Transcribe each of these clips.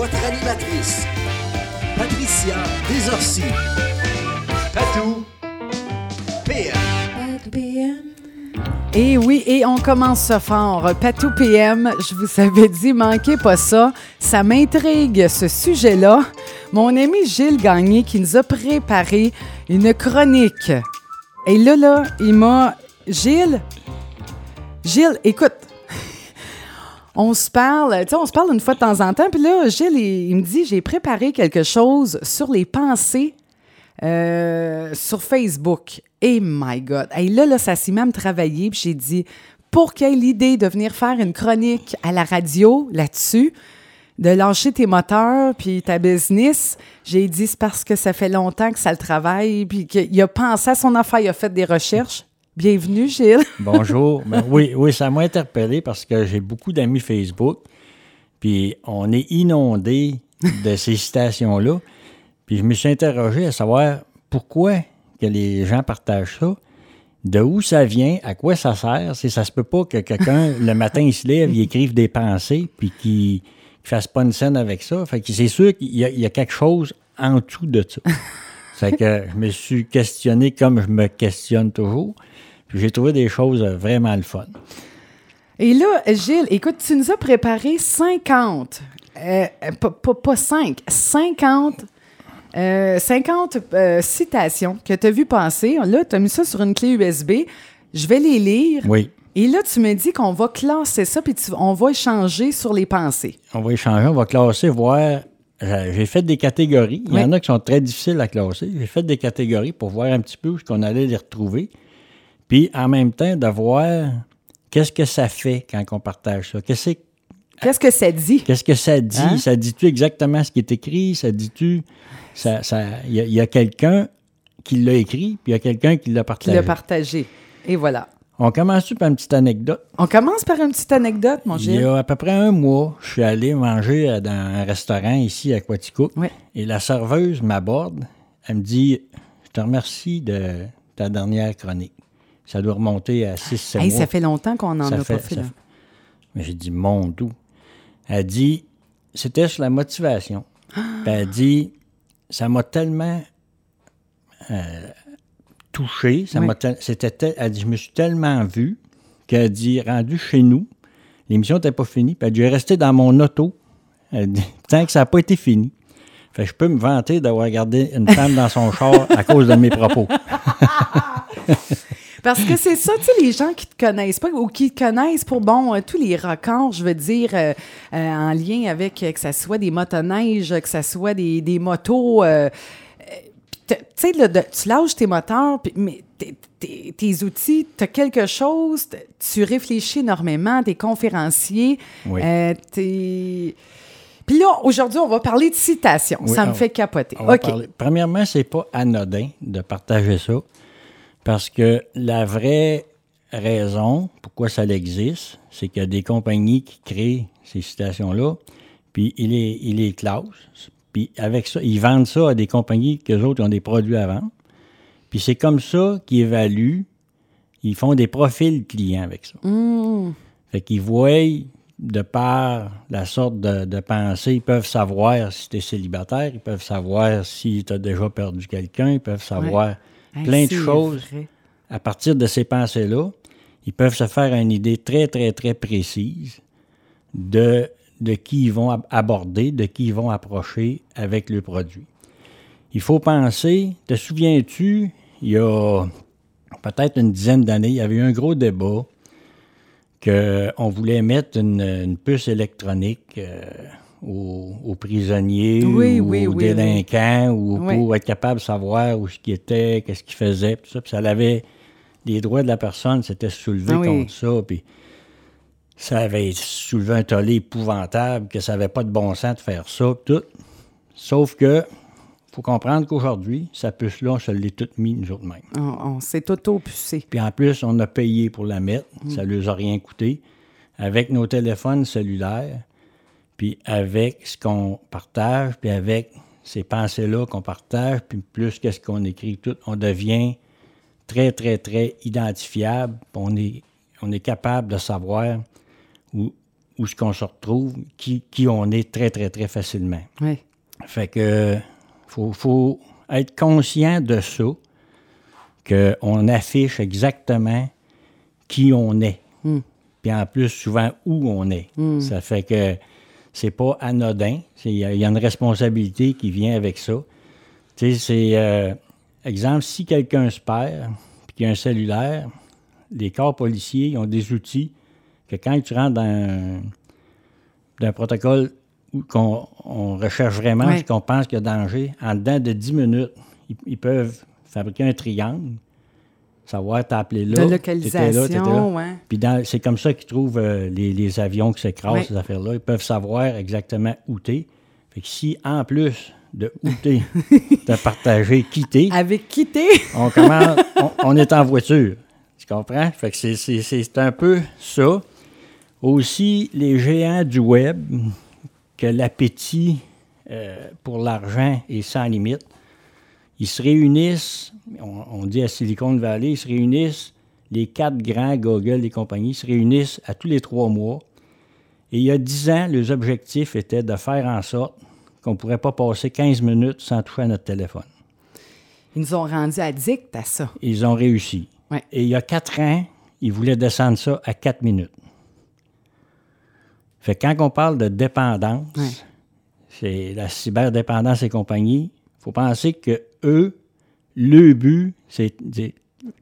votre animatrice, Patricia Desorcy. Patou PM. Et oui, et on commence fort. Patou PM, je vous avais dit, manquez pas ça. Ça m'intrigue, ce sujet-là. Mon ami Gilles Gagné qui nous a préparé une chronique. Et là, là, il m'a... Gilles, Gilles, écoute, on se parle, tu sais, on se parle une fois de temps en temps, puis là, Gilles, il, me dit, j'ai préparé quelque chose sur les pensées euh, sur Facebook. Et my God. Et là, là, ça s'est même travaillé, puis j'ai dit, pour ait l'idée de venir faire une chronique à la radio là-dessus, de lâcher tes moteurs puis ta business, j'ai dit, c'est parce que ça fait longtemps que ça le travaille, puis qu'il a pensé à son affaire, il a fait des recherches. Bienvenue, Gilles. Bonjour. Ben oui, oui, ça m'a interpellé parce que j'ai beaucoup d'amis Facebook. Puis on est inondé de ces citations-là. Puis je me suis interrogé à savoir pourquoi que les gens partagent ça, de où ça vient, à quoi ça sert. C'est ça se peut pas que quelqu'un, le matin, il se lève, il écrive des pensées, puis qu'il ne fasse pas une scène avec ça. Fait que c'est sûr qu'il y, a- il y a quelque chose en dessous de ça. C'est que je me suis questionné comme je me questionne toujours. Puis j'ai trouvé des choses euh, vraiment le fun. Et là, Gilles, écoute, tu nous as préparé 50, euh, euh, pas, pas, pas 5, 50, euh, 50 euh, citations que tu as vu passer. Là, tu as mis ça sur une clé USB. Je vais les lire. Oui. Et là, tu me dis qu'on va classer ça, puis tu- on va échanger sur les pensées. On va échanger, on va classer, voir. J'ai fait des catégories. Il y en a qui sont très difficiles à classer. J'ai fait des catégories pour voir un petit peu où est-ce qu'on allait les retrouver. Puis en même temps, de voir qu'est-ce que ça fait quand on partage ça. Qu'est-ce que Qu'est-ce que ça dit? Qu'est-ce que ça dit? Hein? Ça dit-tu exactement ce qui est écrit? Ça dit-tu. Ça, ça, il y a, il quelqu'un qui l'a écrit, puis il y a quelqu'un qui l'a partagé. l'as partagé. Et voilà. On commence par une petite anecdote? On commence par une petite anecdote, mon Il Gilles. y a à peu près un mois, je suis allé manger dans un restaurant ici à Quaticook. Oui. Et la serveuse m'aborde. Elle me dit Je te remercie de ta dernière chronique. Ça doit remonter à 6-7 Hey, mois. ça fait longtemps qu'on n'en a fait- pas fait. ça là. fait- Mais j'ai dit Mon doux. Elle dit C'était sur la motivation. Puis elle dit Ça m'a tellement euh, touché. Ça Oui. m'a c'était elle dit Je me suis tellement vu qu'elle dit Rendu chez nous, l'émission n'était pas finie. Puis elle dit resté dans mon auto elle dit, tant que ça n'a pas été fini. Fait que je peux me vanter d'avoir gardé une femme dans son char à cause de mes propos. Parce que c'est ça, tu sais, les gens qui te connaissent pas ou qui te connaissent pour, bon, euh, tous les records, je veux dire, euh, euh, en lien avec que ça soit des motoneiges, que ça soit des, des motos. tu sais, tu lâches tes moteurs, pis- mais tes- tes tes outils, tu as quelque chose, tu réfléchis énormément, tu es conférencier. Oui. t'es- Puis là, aujourd'hui, on va parler de citations. Oui, ça me on- fait capoter. OK. parler- Premièrement, c'est pas anodin de partager ça, parce que la vraie raison pourquoi ça existe, c'est qu'il y a des compagnies qui créent ces citations-là, puis ils les, ils les classent, puis avec ça, ils vendent ça à des compagnies que autres ont des produits à vendre, puis c'est comme ça qu'ils évaluent, ils font des profils clients avec ça. Fait qu'ils voient, de par la sorte de, de pensée, ils peuvent savoir si tu es célibataire, ils peuvent savoir si tu as déjà perdu quelqu'un, ils peuvent savoir Hey, plein de choses. vrai. À partir de ces pensées-là, ils peuvent se faire une idée très, très, très précise de, de qui ils vont ab- aborder, de qui ils vont approcher avec le produit. Il faut penser, te souviens-tu, il y a peut-être une dizaine d'années, il y avait eu un gros débat qu'on voulait mettre une, une puce électronique euh, aux, aux prisonniers Oui, ou oui, aux oui, délinquants ou pour être capable de savoir où ce qu'il était, qu'est-ce qu'il faisait, tout ça. Puis ça avait les droits de la personne s'étaient soulevés Ah contre ça. Puis ça avait soulevé un tollé épouvantable, que ça n'avait pas de bon sens de faire ça, tout. Sauf que faut comprendre qu'aujourd'hui, sa puce-là, on se l'est toute mis nous autres mêmes. On, on s'est auto-pucé. Puis en plus, on a payé pour la mettre. Ça ne leur a rien coûté. Avec nos téléphones cellulaires, puis avec ce qu'on partage, puis avec ces pensées-là qu'on partage, puis plus qu'est-ce qu'on écrit, tout, on devient très, très, très identifiable. On est, on est capable de savoir où, où ce qu'on se retrouve, qui, qui on est très, très, très facilement. Oui. Fait que faut, faut être conscient de ça, qu'on affiche exactement qui on est. Puis en plus, souvent, où on est. Ça fait que c'est pas anodin. Il y, a- il y a une responsabilité qui vient avec ça. Tu sais, c'est... euh, exemple, si quelqu'un se perd, puis qu'il y a un cellulaire, les corps policiers ils ont des outils que quand tu rentres dans un, protocole où qu'on on recherche vraiment ce qu'on pense qu'il y a danger, en dedans de 10 minutes, ils, ils peuvent fabriquer un triangle, savoir t'appeler là. De t'étais là, t'étais là. localisation, ouais. Puis dans- c'est comme ça qu'ils trouvent euh, les, les avions qui s'écrasent, Ouais. ces affaires-là. Ils peuvent savoir exactement où t'es. Fait que si, en plus de où t'es, t'as partagé qui t'es, Avec quitter. on commence, on, on est en voiture. Tu comprends? Fait que c'est, c'est- c'est un peu ça. Aussi, les géants du web, que l'appétit euh, pour l'argent est sans limite. Ils se réunissent, on, on dit à Silicon Valley, ils se réunissent, les quatre grands Google et compagnies se réunissent à tous les trois mois. Et il y a dix ans, les objectifs étaient de faire en sorte qu'on ne pourrait pas passer 15 minutes sans toucher à notre téléphone. Ils nous ont rendus addicts à ça. Ils ont réussi. Ouais. Et il y a quatre ans, ils voulaient descendre ça à quatre minutes. Fait que quand on parle de dépendance, Ouais. c'est la cyberdépendance et compagnie, faut penser que eux, le but, c'est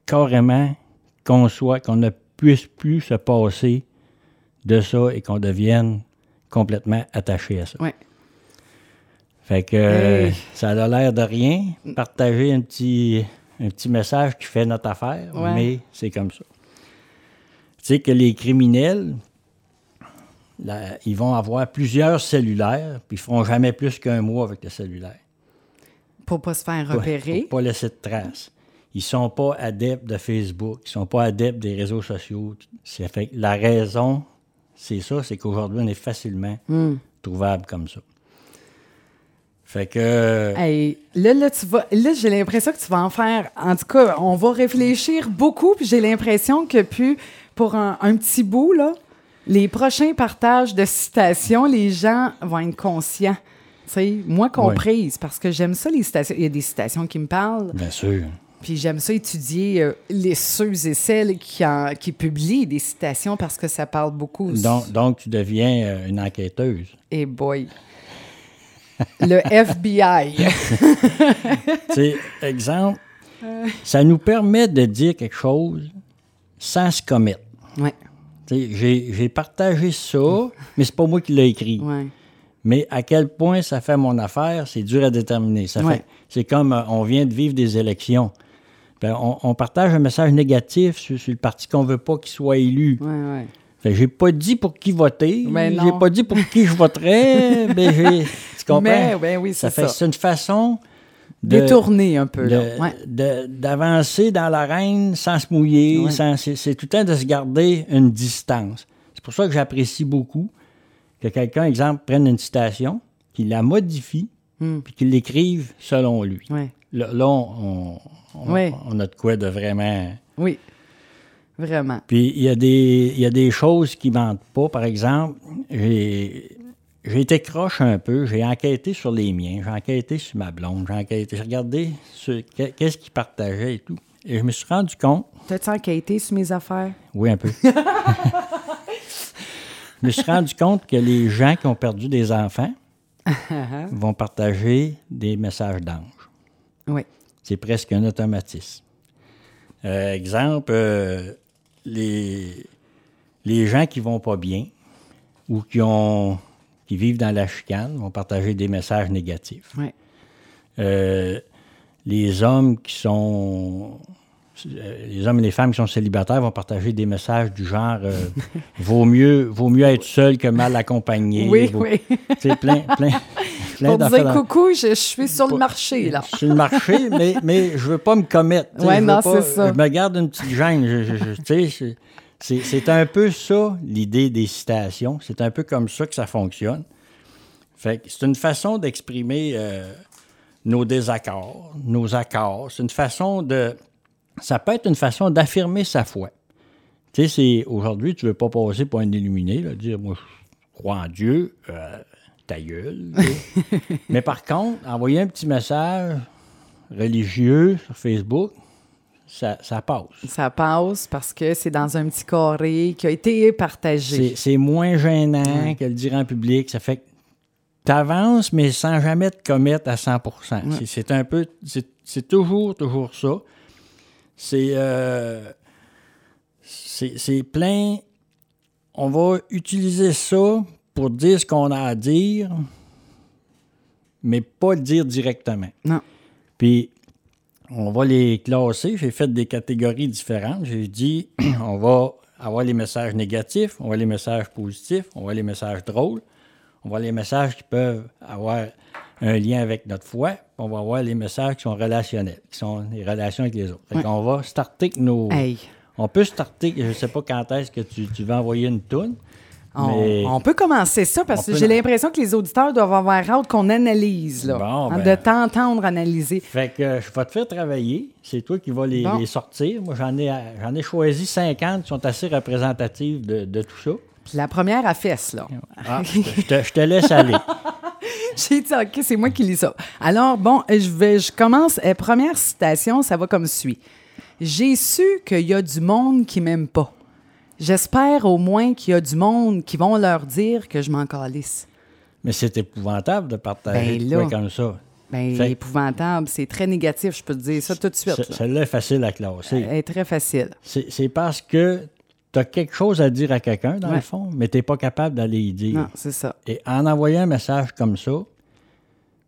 carrément qu'on soit, qu'on ne puisse plus se passer de ça et qu'on devienne complètement attaché à ça. Ouais. Fait que euh, Hey. ça a l'air de rien, partager un petit, un petit message qui fait notre affaire, Ouais. mais c'est comme ça. Tu sais que les criminels, là, ils vont avoir plusieurs cellulaires, puis ils feront jamais plus qu'un mois avec le cellulaire. Pour pas se faire repérer. Pour pas laisser de traces. Ils sont pas adeptes de Facebook, ils sont pas adeptes des réseaux sociaux. C'est fait que la raison, c'est ça, c'est qu'aujourd'hui, on est facilement Hmm. trouvable comme ça. Fait que... Hey, là, là, tu vas, là, j'ai l'impression que tu vas en faire. En tout cas, on va réfléchir beaucoup, puis j'ai l'impression que puis pour un, un petit bout, là, les prochains partages de citations, les gens vont être conscients. Sais, moi comprise, parce que j'aime ça, les citations. Il y a des citations qui me parlent, Bien sûr. puis j'aime ça étudier euh, les ceux et celles qui, en- qui publient des citations parce que ça parle beaucoup. Donc, donc, tu deviens euh, une enquêteuse. Et boy. Le FBI. tu exemple, ça nous permet de dire quelque chose sans se commettre. J'ai j'ai partagé ça, mais c'est pas moi qui l'ai écrit. ouais. Mais à quel point ça fait mon affaire, c'est dur à déterminer. Ça Ouais. fait, c'est comme euh, on vient de vivre des élections. Ben, on, on partage un message négatif sur, sur le parti qu'on veut pas qu'il soit élu. Ouais, ouais. Fait j'ai pas dit pour qui voter. Mais J'ai pas dit pour qui je voterais. mais j'ai, tu comprends? Mais, ben oui, ça c'est fait ça. c'est une façon de, Détourner un peu, de- Ouais. de- d'avancer dans l'arène sans se mouiller. Sans- c'est, c'est tout le temps de se garder une distance. C'est pour ça que j'apprécie beaucoup que quelqu'un, exemple, prenne une citation, qu'il la modifie, Hmm. puis qu'il l'écrive selon lui. Ouais. Là, là, on, on- Ouais. on a de quoi de vraiment... Oui. Vraiment. Puis il y, a des- il y a des choses qui mentent pas. Par exemple, j'ai été croche un peu. J'ai enquêté sur les miens. J'ai enquêté sur ma blonde. J'ai enquêté, j'ai regardé qu'est-ce qu'ils partageaient et tout. Et je me suis rendu compte, T'as-tu enquêté sur mes affaires? oui, un peu. je me suis rendu compte que les gens qui ont perdu des enfants vont partager des messages d'ange. Oui. C'est presque un automatisme. Euh, exemple, euh, les, les gens qui vont pas bien ou qui, ont, qui vivent dans la chicane vont partager des messages négatifs. Oui. Euh, les hommes qui sont. Euh, Les hommes et les femmes qui sont célibataires vont partager des messages du genre euh, vaut, mieux, vaut mieux être seul que mal accompagné. Oui, Vaut- oui. Sais, plein, plein, plein Pour dire coucou, je, je suis sur le marché, là. sur le marché, mais, mais je veux pas me commettre. je veux non, c'est ça. Je me garde une petite gêne. je- je- je- tu sais, c'est- c'est, c'est un peu ça, l'idée des citations. C'est un peu comme ça que ça fonctionne. Fait que c'est une façon d'exprimer euh, nos désaccords, nos accords. C'est une façon de... Ça peut être une façon d'affirmer sa foi. Tu sais, aujourd'hui, tu veux pas passer pour un illuminé, là, dire moi, crois en Dieu, euh, ta gueule. Mais par contre, envoyer un petit message religieux sur Facebook, ça, ça passe. Ça passe parce que c'est dans un petit carré qui a été partagé. C'est moins gênant que le dire en public. Ça fait que tu avances, mais sans jamais te commettre à 100 C'est- C'est un peu. C'est c'est toujours, toujours ça. C'est. euh, plein. On va utiliser ça pour dire ce qu'on a à dire, mais pas le dire directement. Non. Puis, on va les classer. J'ai fait des catégories différentes. J'ai dit, on va avoir les messages négatifs, on va les messages positifs, on va les messages drôles, on va les messages qui peuvent avoir un lien avec notre foi, on va avoir les messages qui sont relationnels, qui sont les relations avec les autres. Fait Ouais. qu'on va starter avec nos... Hey, On peut starter, je ne sais pas quand est-ce que tu, tu vas envoyer une toune, on, on peut commencer ça parce On que j'ai l'impression que les auditeurs doivent avoir hâte qu'on analyse, là. Bon, Hein, ben. De t'entendre analyser. Fait que euh, je vais te faire travailler. C'est toi qui vas les, Bon. les sortir. Moi, j'en ai, j'en ai choisi 50 qui sont assez représentatives de, de tout ça. Puis la première à fesse, là. Ah, te- je te laisse aller. J'ai dit, OK, c'est moi qui lis ça. Alors, bon, je vais, je commence. Première citation, ça va comme suit. J'ai su qu'il y a du monde qui m'aime pas. J'espère au moins qu'il y a du monde qui vont leur dire que je m'en calisse. Mais c'est épouvantable de partager Ben de là. comme ça. Ben, Fait- épouvantable, c'est très négatif, je peux te dire ça tout de suite. Ce- là. Celle-là est facile à classer. Elle est très facile. C'est parce que tu as quelque chose à dire à quelqu'un, dans Ouais. le fond, mais tu n'es pas capable d'aller y dire. Non, c'est ça. Et en envoyant un message comme ça,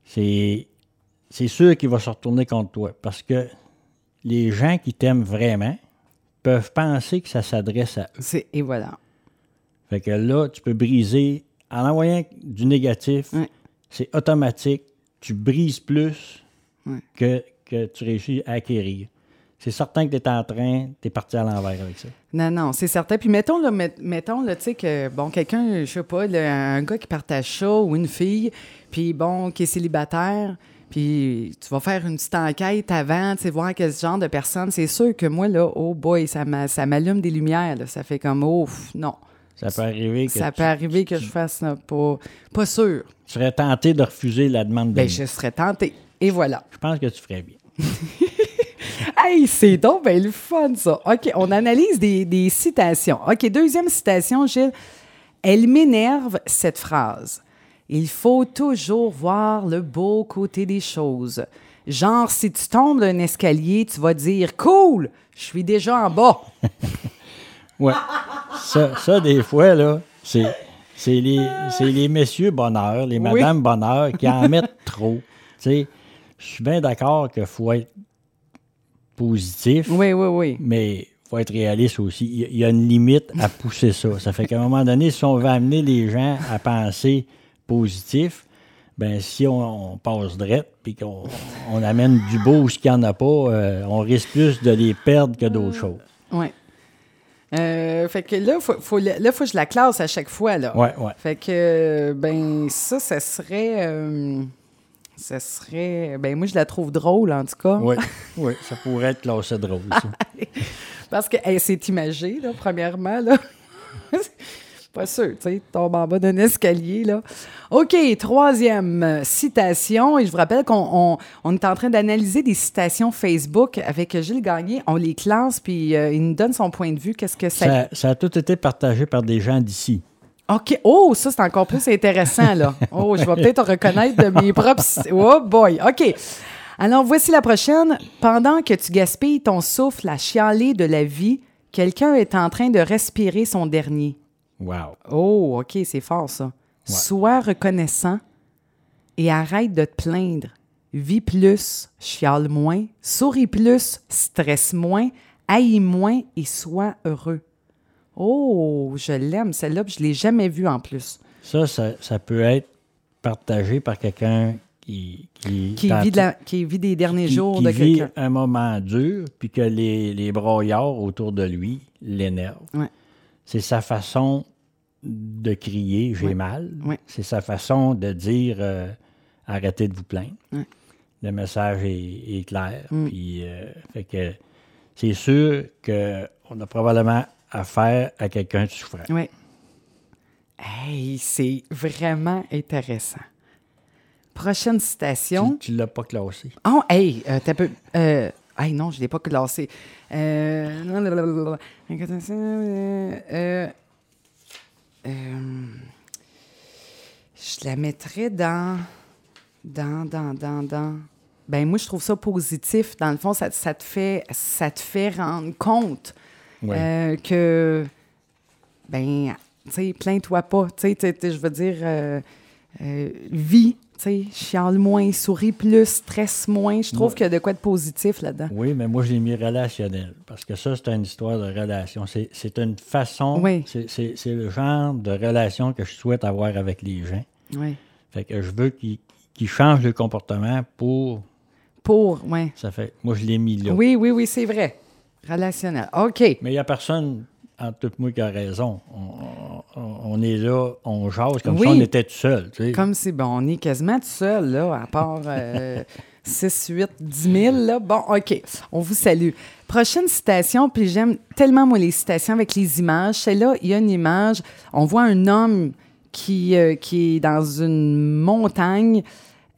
c'est c'est sûr qu'il va se retourner contre toi. Parce que les gens qui t'aiment vraiment peuvent penser que ça s'adresse à eux. C'est- Et voilà. Fait que là, tu peux briser. En envoyant du négatif, Ouais. c'est automatique. Tu brises plus Ouais. que, que tu réussis à acquérir. C'est certain que tu es en train, tu es parti à l'envers avec ça. Non, non, c'est certain. Puis mettons, là, met- mettons, là, tu sais, que, bon, quelqu'un, je sais pas, là, un gars qui partage ça ou une fille, puis bon, qui est célibataire, puis tu vas faire une petite enquête avant, tu sais, voir quel genre de personne. C'est sûr que moi, là, oh boy, ça m'a- ça m'allume des lumières, là. Ça fait comme, oh, non. Ça peut arriver que Ça tu, peut arriver que je fasse, là, pas, pas sûr. tu serais tenté de refuser la demande de Ben, je... je serais tentée. Et voilà. pense que tu ferais bien. Hey, c'est donc ben le fun, ça. OK, on analyse des, des citations. OK, deuxième citation, Gilles. Elle m'énerve, cette phrase. Il faut toujours voir le beau côté des choses. Genre, si tu tombes d'un escalier, tu vas dire Cool, je suis déjà en bas. Ouais. ça, ça, des fois, là, c'est, c'est, les, c'est les messieurs bonheur, les Oui. madames bonheur qui en mettent trop. Je suis bien d'accord qu'il faut être positif, Oui, oui, oui. mais il faut être réaliste aussi. Il y a- une limite à pousser ça. Ça fait qu'à un moment donné, si on veut amener les gens à penser positif, ben si on, on passe drette puis qu'on on amène du beau où il n'y en a pas, euh, on risque plus de les perdre que d'autres choses. Oui. Euh, fait que là, faut, faut, là, faut que je la classe à chaque fois, là. Ouais, ouais. Fait que, ben, ça, ça serait. euh, ça serait. Ben, moi, je la trouve drôle, en tout cas. Oui, oui, ça pourrait être classé drôle, ça. Parce que hey, c'est imagé, là, premièrement, là. Pas sûr, tu sais, tombe en bas d'un escalier, là. OK, troisième citation. Et je vous rappelle qu'on on, on est en train d'analyser des citations Facebook avec Gilles Gagné. On les classe, puis euh, il nous donne son point de vue. Qu'est-ce que ça... ça. Ça a tout été partagé par des gens d'ici. OK. Oh, ça, c'est encore plus intéressant, là. Oh, je vais peut-être reconnaître de mes propres... Oh boy. OK. Alors, voici la prochaine. Pendant que tu gaspilles ton souffle à chialer de la vie, quelqu'un est en train de respirer son dernier. Wow. Oh, OK, c'est fort, ça. Sois reconnaissant et arrête de te plaindre. Vis plus, chiale moins, souris plus, stresse moins, haïs moins et sois heureux. Oh, je l'aime, celle-là, puis je ne l'ai jamais vue en plus. Ça, ça, ça peut être partagé par quelqu'un qui... Qui, Qui vit, de la- qui vit des derniers qui- jours qui de vit quelqu'un. un moment dur, puis que les, les broyards autour de lui l'énervent. Ouais. C'est sa façon de crier « j'ai Ouais. mal Ouais. C'est sa façon de dire euh, arrêtez de vous plaindre. Le message est, est clair. Mm. Puis, euh, fait que c'est sûr qu'on a probablement affaire à quelqu'un de souffrant. Oui. Hey, c'est vraiment intéressant. Prochaine citation. Tu ne l'as pas classé. Oh, hey, euh, t'as peu. Euh, hey, non, je ne l'ai pas classé. Euh, euh, je la mettrais dans. Dans, dans, dans, dans. Ben, moi, je trouve ça positif. Dans le fond, ça, ça te, fait, ça te fait rendre compte Ouais. euh, que. Ben, tu sais, plains-toi pas. Tu sais, je veux dire, euh, euh, vis. Tu sais, chiale moins, souris plus, stresse moins. Je trouve Ouais. qu'il y a de quoi de positif là-dedans. Oui, mais moi, je l'ai mis relationnel. Parce que ça, c'est une histoire de relation. C'est une façon, Oui. c'est- le genre de relation que je souhaite avoir avec les gens. Oui. Fait que je veux qu'ils changent le comportement pour. Pour, oui. Ça fait. Moi, je l'ai mis là. Oui, oui, oui, c'est vrai. Relationnel. OK. Mais il n'y a personne, en tout moi, qui a raison. On, on- on est là, on jase comme Oui. si on était tout seul. tu sais. Comme si, bon, on est quasiment tout seul, là, à part euh, 6, 8, 10 000, là. Bon, OK, on vous salue. Prochaine citation, puis j'aime tellement, moi, les citations avec les images. Celle-là, il y a une image, on voit un homme qui, euh, qui est dans une montagne,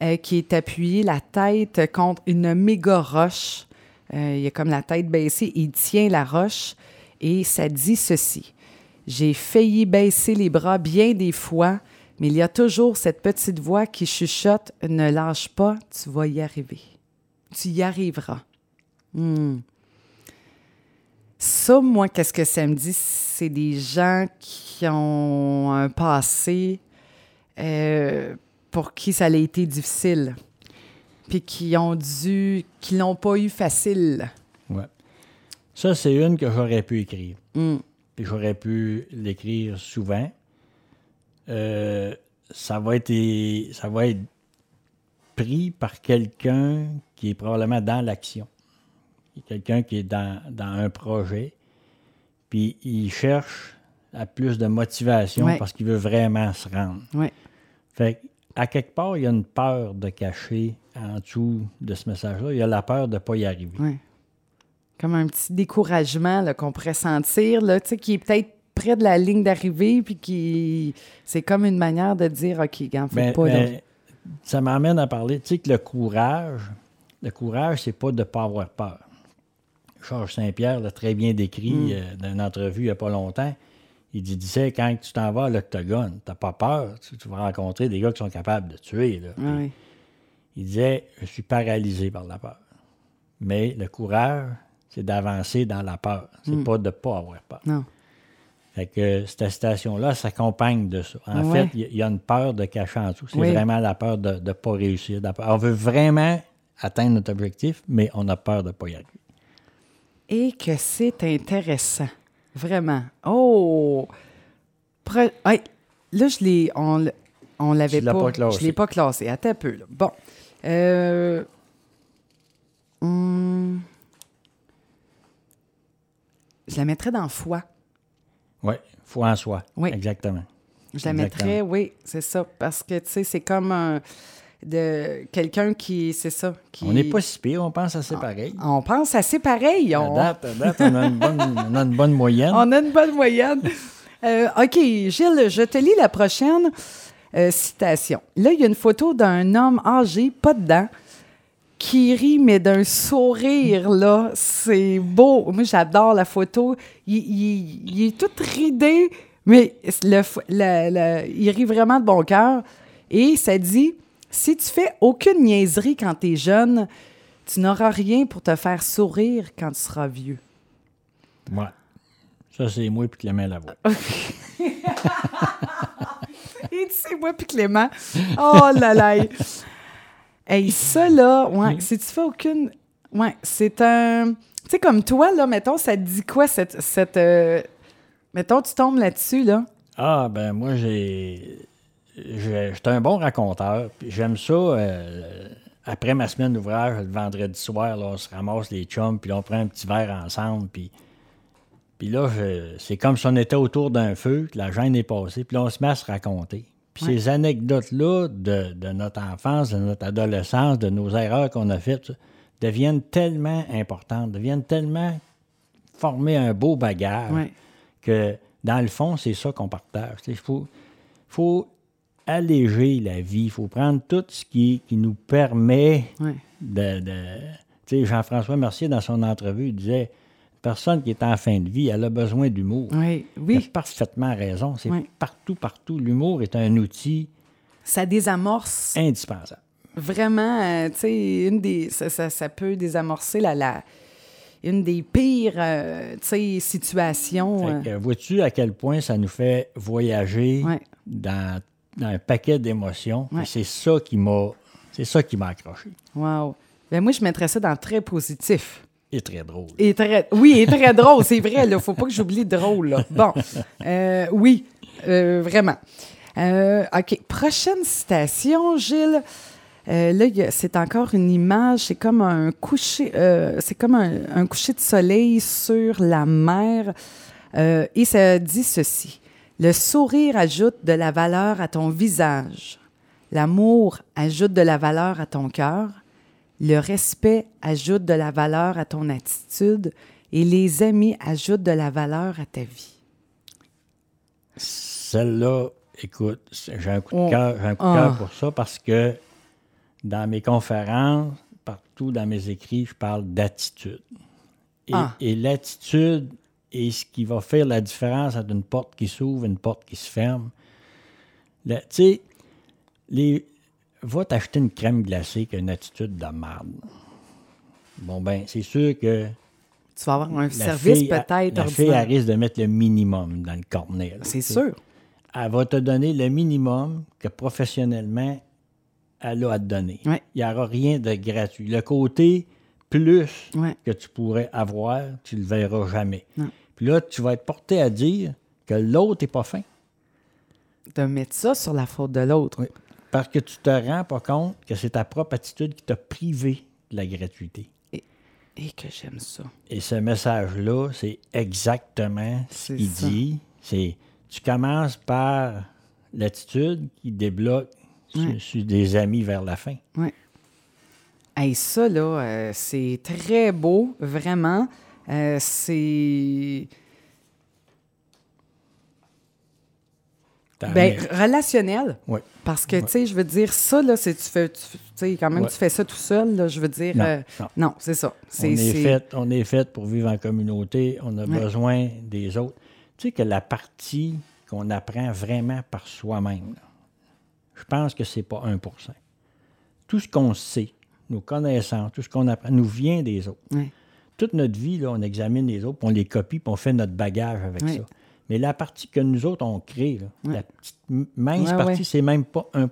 euh, qui est appuyé la tête contre une méga roche. Euh, il a comme la tête baissée, il tient la roche et ça dit ceci. J'ai failli baisser les bras bien des fois, mais il y a toujours cette petite voix qui chuchote Ne lâche pas, tu vas y arriver. Tu y arriveras. Hmm. Ça, moi, qu'est-ce que ça me dit? C'est des gens qui ont un passé euh, pour qui ça a été difficile, puis qui ont dû, qui l'ont pas eu facile. Ouais. Ça, c'est une que j'aurais pu écrire. Hmm. Puis j'aurais pu l'écrire souvent. Euh, ça, va être, ça va être pris par quelqu'un qui est probablement dans l'action. Quelqu'un qui est dans, dans un projet. Puis il cherche à plus de motivation Ouais. parce qu'il veut vraiment se rendre. Ouais. Fait à quelque part, il y a une peur de cacher en dessous de ce message-là. Il y a la peur de ne pas y arriver. Comme un petit découragement qu'on pourrait sentir, là, qui est peut-être près de la ligne d'arrivée, puis qui. C'est comme une manière de dire OK, faut Ben, pas. ben, ça m'amène à parler, tu sais, que le courage, le courage, c'est pas de ne pas avoir peur. Georges Saint-Pierre l'a très bien décrit Mm. euh, dans une entrevue il n'y a pas longtemps. Il dit- disait, quand tu t'en vas à l'octogone, tu n'as pas peur, tu, tu vas rencontrer des gars qui sont capables de tuer. là. Ah oui. Il disait, je suis paralysé par la peur. Mais le courage, c'est d'avancer dans la peur. C'est Mm. pas de ne pas avoir peur. Non. Fait que cette citation-là s'accompagne de ça. En Ouais. fait, il y a- une peur de cacher en dessous. C'est Oui. vraiment la peur de ne pas réussir. de la peur- On veut vraiment atteindre notre objectif, mais on a peur de ne pas y arriver. Et que c'est intéressant. Vraiment. Oh! Pre- Hey, là, je l'ai. On, on l'avait pas. pas classé. Je l'ai pas classé. Attends un peu. Là. Bon. Euh, hum, je la mettrais dans foi. Oui, foi en soi. Oui. Exactement. Je la Exactement. mettrais, oui, c'est ça. Parce que, tu sais, c'est comme un. De quelqu'un qui. C'est ça. Qui, On n'est pas si pire, on pense assez pareil. On pense assez pareil. À On, date, à date, on, a une bonne, on a une bonne moyenne. On a une bonne moyenne. Euh, OK, Gilles, je te lis la prochaine euh, citation. Là, il y a une photo d'un homme âgé, pas dedans, qui rit, mais d'un sourire, là. C'est beau. Moi, j'adore la photo. Il, il- il est tout ridé, mais le, il rit vraiment de bon cœur. Et ça dit si tu fais aucune niaiserie quand tu es jeune, tu n'auras rien pour te faire sourire quand tu seras vieux. Ouais. Ça, c'est moi puis Clément Lavoie. Et tu sais, moi puis Clément. Oh là là. Hey, ça là, ouais, si tu fais aucune. Ouais, c'est un. Tu sais, comme toi, là, mettons, ça te dit quoi, cette. cette euh, Mettons, tu tombes là-dessus, là? Ah, ben moi, j'ai. J'étais un bon raconteur. puis J'aime ça. euh, après ma semaine d'ouvrage, le vendredi soir, là, on se ramasse les chums, puis là, on prend un petit verre ensemble. Puis, puis là, c'est comme si on était autour d'un feu, que la gêne est passée, puis là, on se met à se raconter. Puis Ouais. ces anecdotes-là de, de notre enfance, de notre adolescence, de nos erreurs qu'on a faites, deviennent tellement importantes, deviennent tellement former un beau bagage Ouais. que dans le fond, c'est ça qu'on partage. Il faut, faut alléger la vie. Il faut prendre tout ce qui, qui nous permet Ouais. de. de- tu sais, Jean-François Mercier, dans son entrevue, il disait Personne qui est en fin de vie, elle a besoin d'humour. Oui, Il a oui. parfaitement raison. C'est Oui. partout, partout. L'humour est un outil Ça désamorce indispensable. vraiment, euh, tu sais, une des. Ça, ça- ça peut désamorcer la. la une des pires, euh, tu sais, situations. Euh, vois-tu à quel point ça nous fait voyager Ouais. dans, dans un paquet d'émotions? Ouais. C'est ça qui m'a c'est ça qui m'a accroché. wow. Ben moi, je mettrais ça dans très positif. Et très drôle. Et très, oui, et très drôle, c'est vrai. Il faut pas que j'oublie drôle. Là. Bon, euh, oui, euh, vraiment. Euh, OK, prochaine citation, Gilles. Là, il c'est encore une image. C'est comme un coucher, c'est comme un, un coucher de soleil sur la mer. Et ça dit ceci Le sourire ajoute de la valeur à ton visage. L'amour ajoute de la valeur à ton cœur. Le respect ajoute de la valeur à ton attitude et les amis ajoutent de la valeur à ta vie. Celle-là, écoute, c'est- j'ai un coup de Oh. cœur j'ai un coup de cœur pour ça parce que dans mes conférences, partout dans mes écrits, je parle d'attitude. Et, Ah. et l'attitude est ce qui va faire la différence entre une porte qui s'ouvre et une porte qui se ferme. Tu sais, les... va t'acheter une crème glacée qui a une attitude de merde. Bon, ben, c'est sûr que Tu vas avoir un la service peut-être La fille, elle risque de mettre le minimum dans le cornet. C'est sûr. Elle va te donner le minimum que professionnellement, elle a à te donner. Ouais. Il n'y aura rien de gratuit. Le côté plus Ouais. que tu pourrais avoir, tu ne le verras jamais. Non. Puis là, tu vas être porté à dire que l'autre n'est pas fin. De mettre ça sur la faute de l'autre. Parce que tu te rends pas compte que c'est ta propre attitude qui t'a privé de la gratuité. Et que j'aime ça. Et ce message-là, c'est exactement ce qu'il dit. C'est tu commences par l'attitude qui débloque sur- Ouais. sur des amis vers la fin. Oui. Hey, ça, là, euh, c'est très beau, vraiment. Euh, c'est. Ben, relationnel. Ouais. Parce que, tu sais, je veux dire, ça, là, c'est tu fais. Tu sais, quand même, tu fais ça tout seul, là, je veux dire. Non, euh, non. non, c'est ça. On est, fait, on est fait pour vivre en communauté. On a besoin des autres. Tu sais que la partie qu'on apprend vraiment par soi-même, je pense que c'est pas 1% Tout ce qu'on sait, nos connaissances, tout ce qu'on apprend, nous vient des autres. Toute notre vie, là, on examine les autres, puis on les copie, puis on fait notre bagage avec Oui. ça. Mais la partie que nous autres, on crée, là, Ouais. la petite mince Ouais, partie, ouais. c'est même pas 1%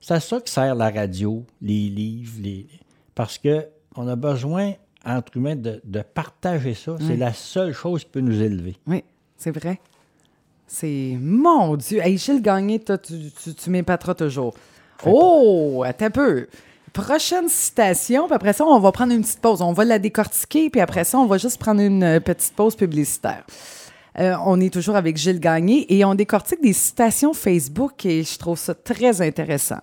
C'est à ça que sert la radio, les livres, les... parce que on a besoin, entre humains, de, de partager ça. C'est la seule chose qui peut nous élever. Oui, c'est vrai. C'est. Mon Dieu! Hey, Gilles Gagné, toi, tu, tu, tu m'épateras toujours. Oh! Attends un peu. Prochaine citation, puis après ça, on va prendre une petite pause. On va la décortiquer, puis après ça, on va juste prendre une euh, petite pause publicitaire. Euh, on est toujours avec Gilles Gagné et on décortique des citations Facebook et je trouve ça très intéressant.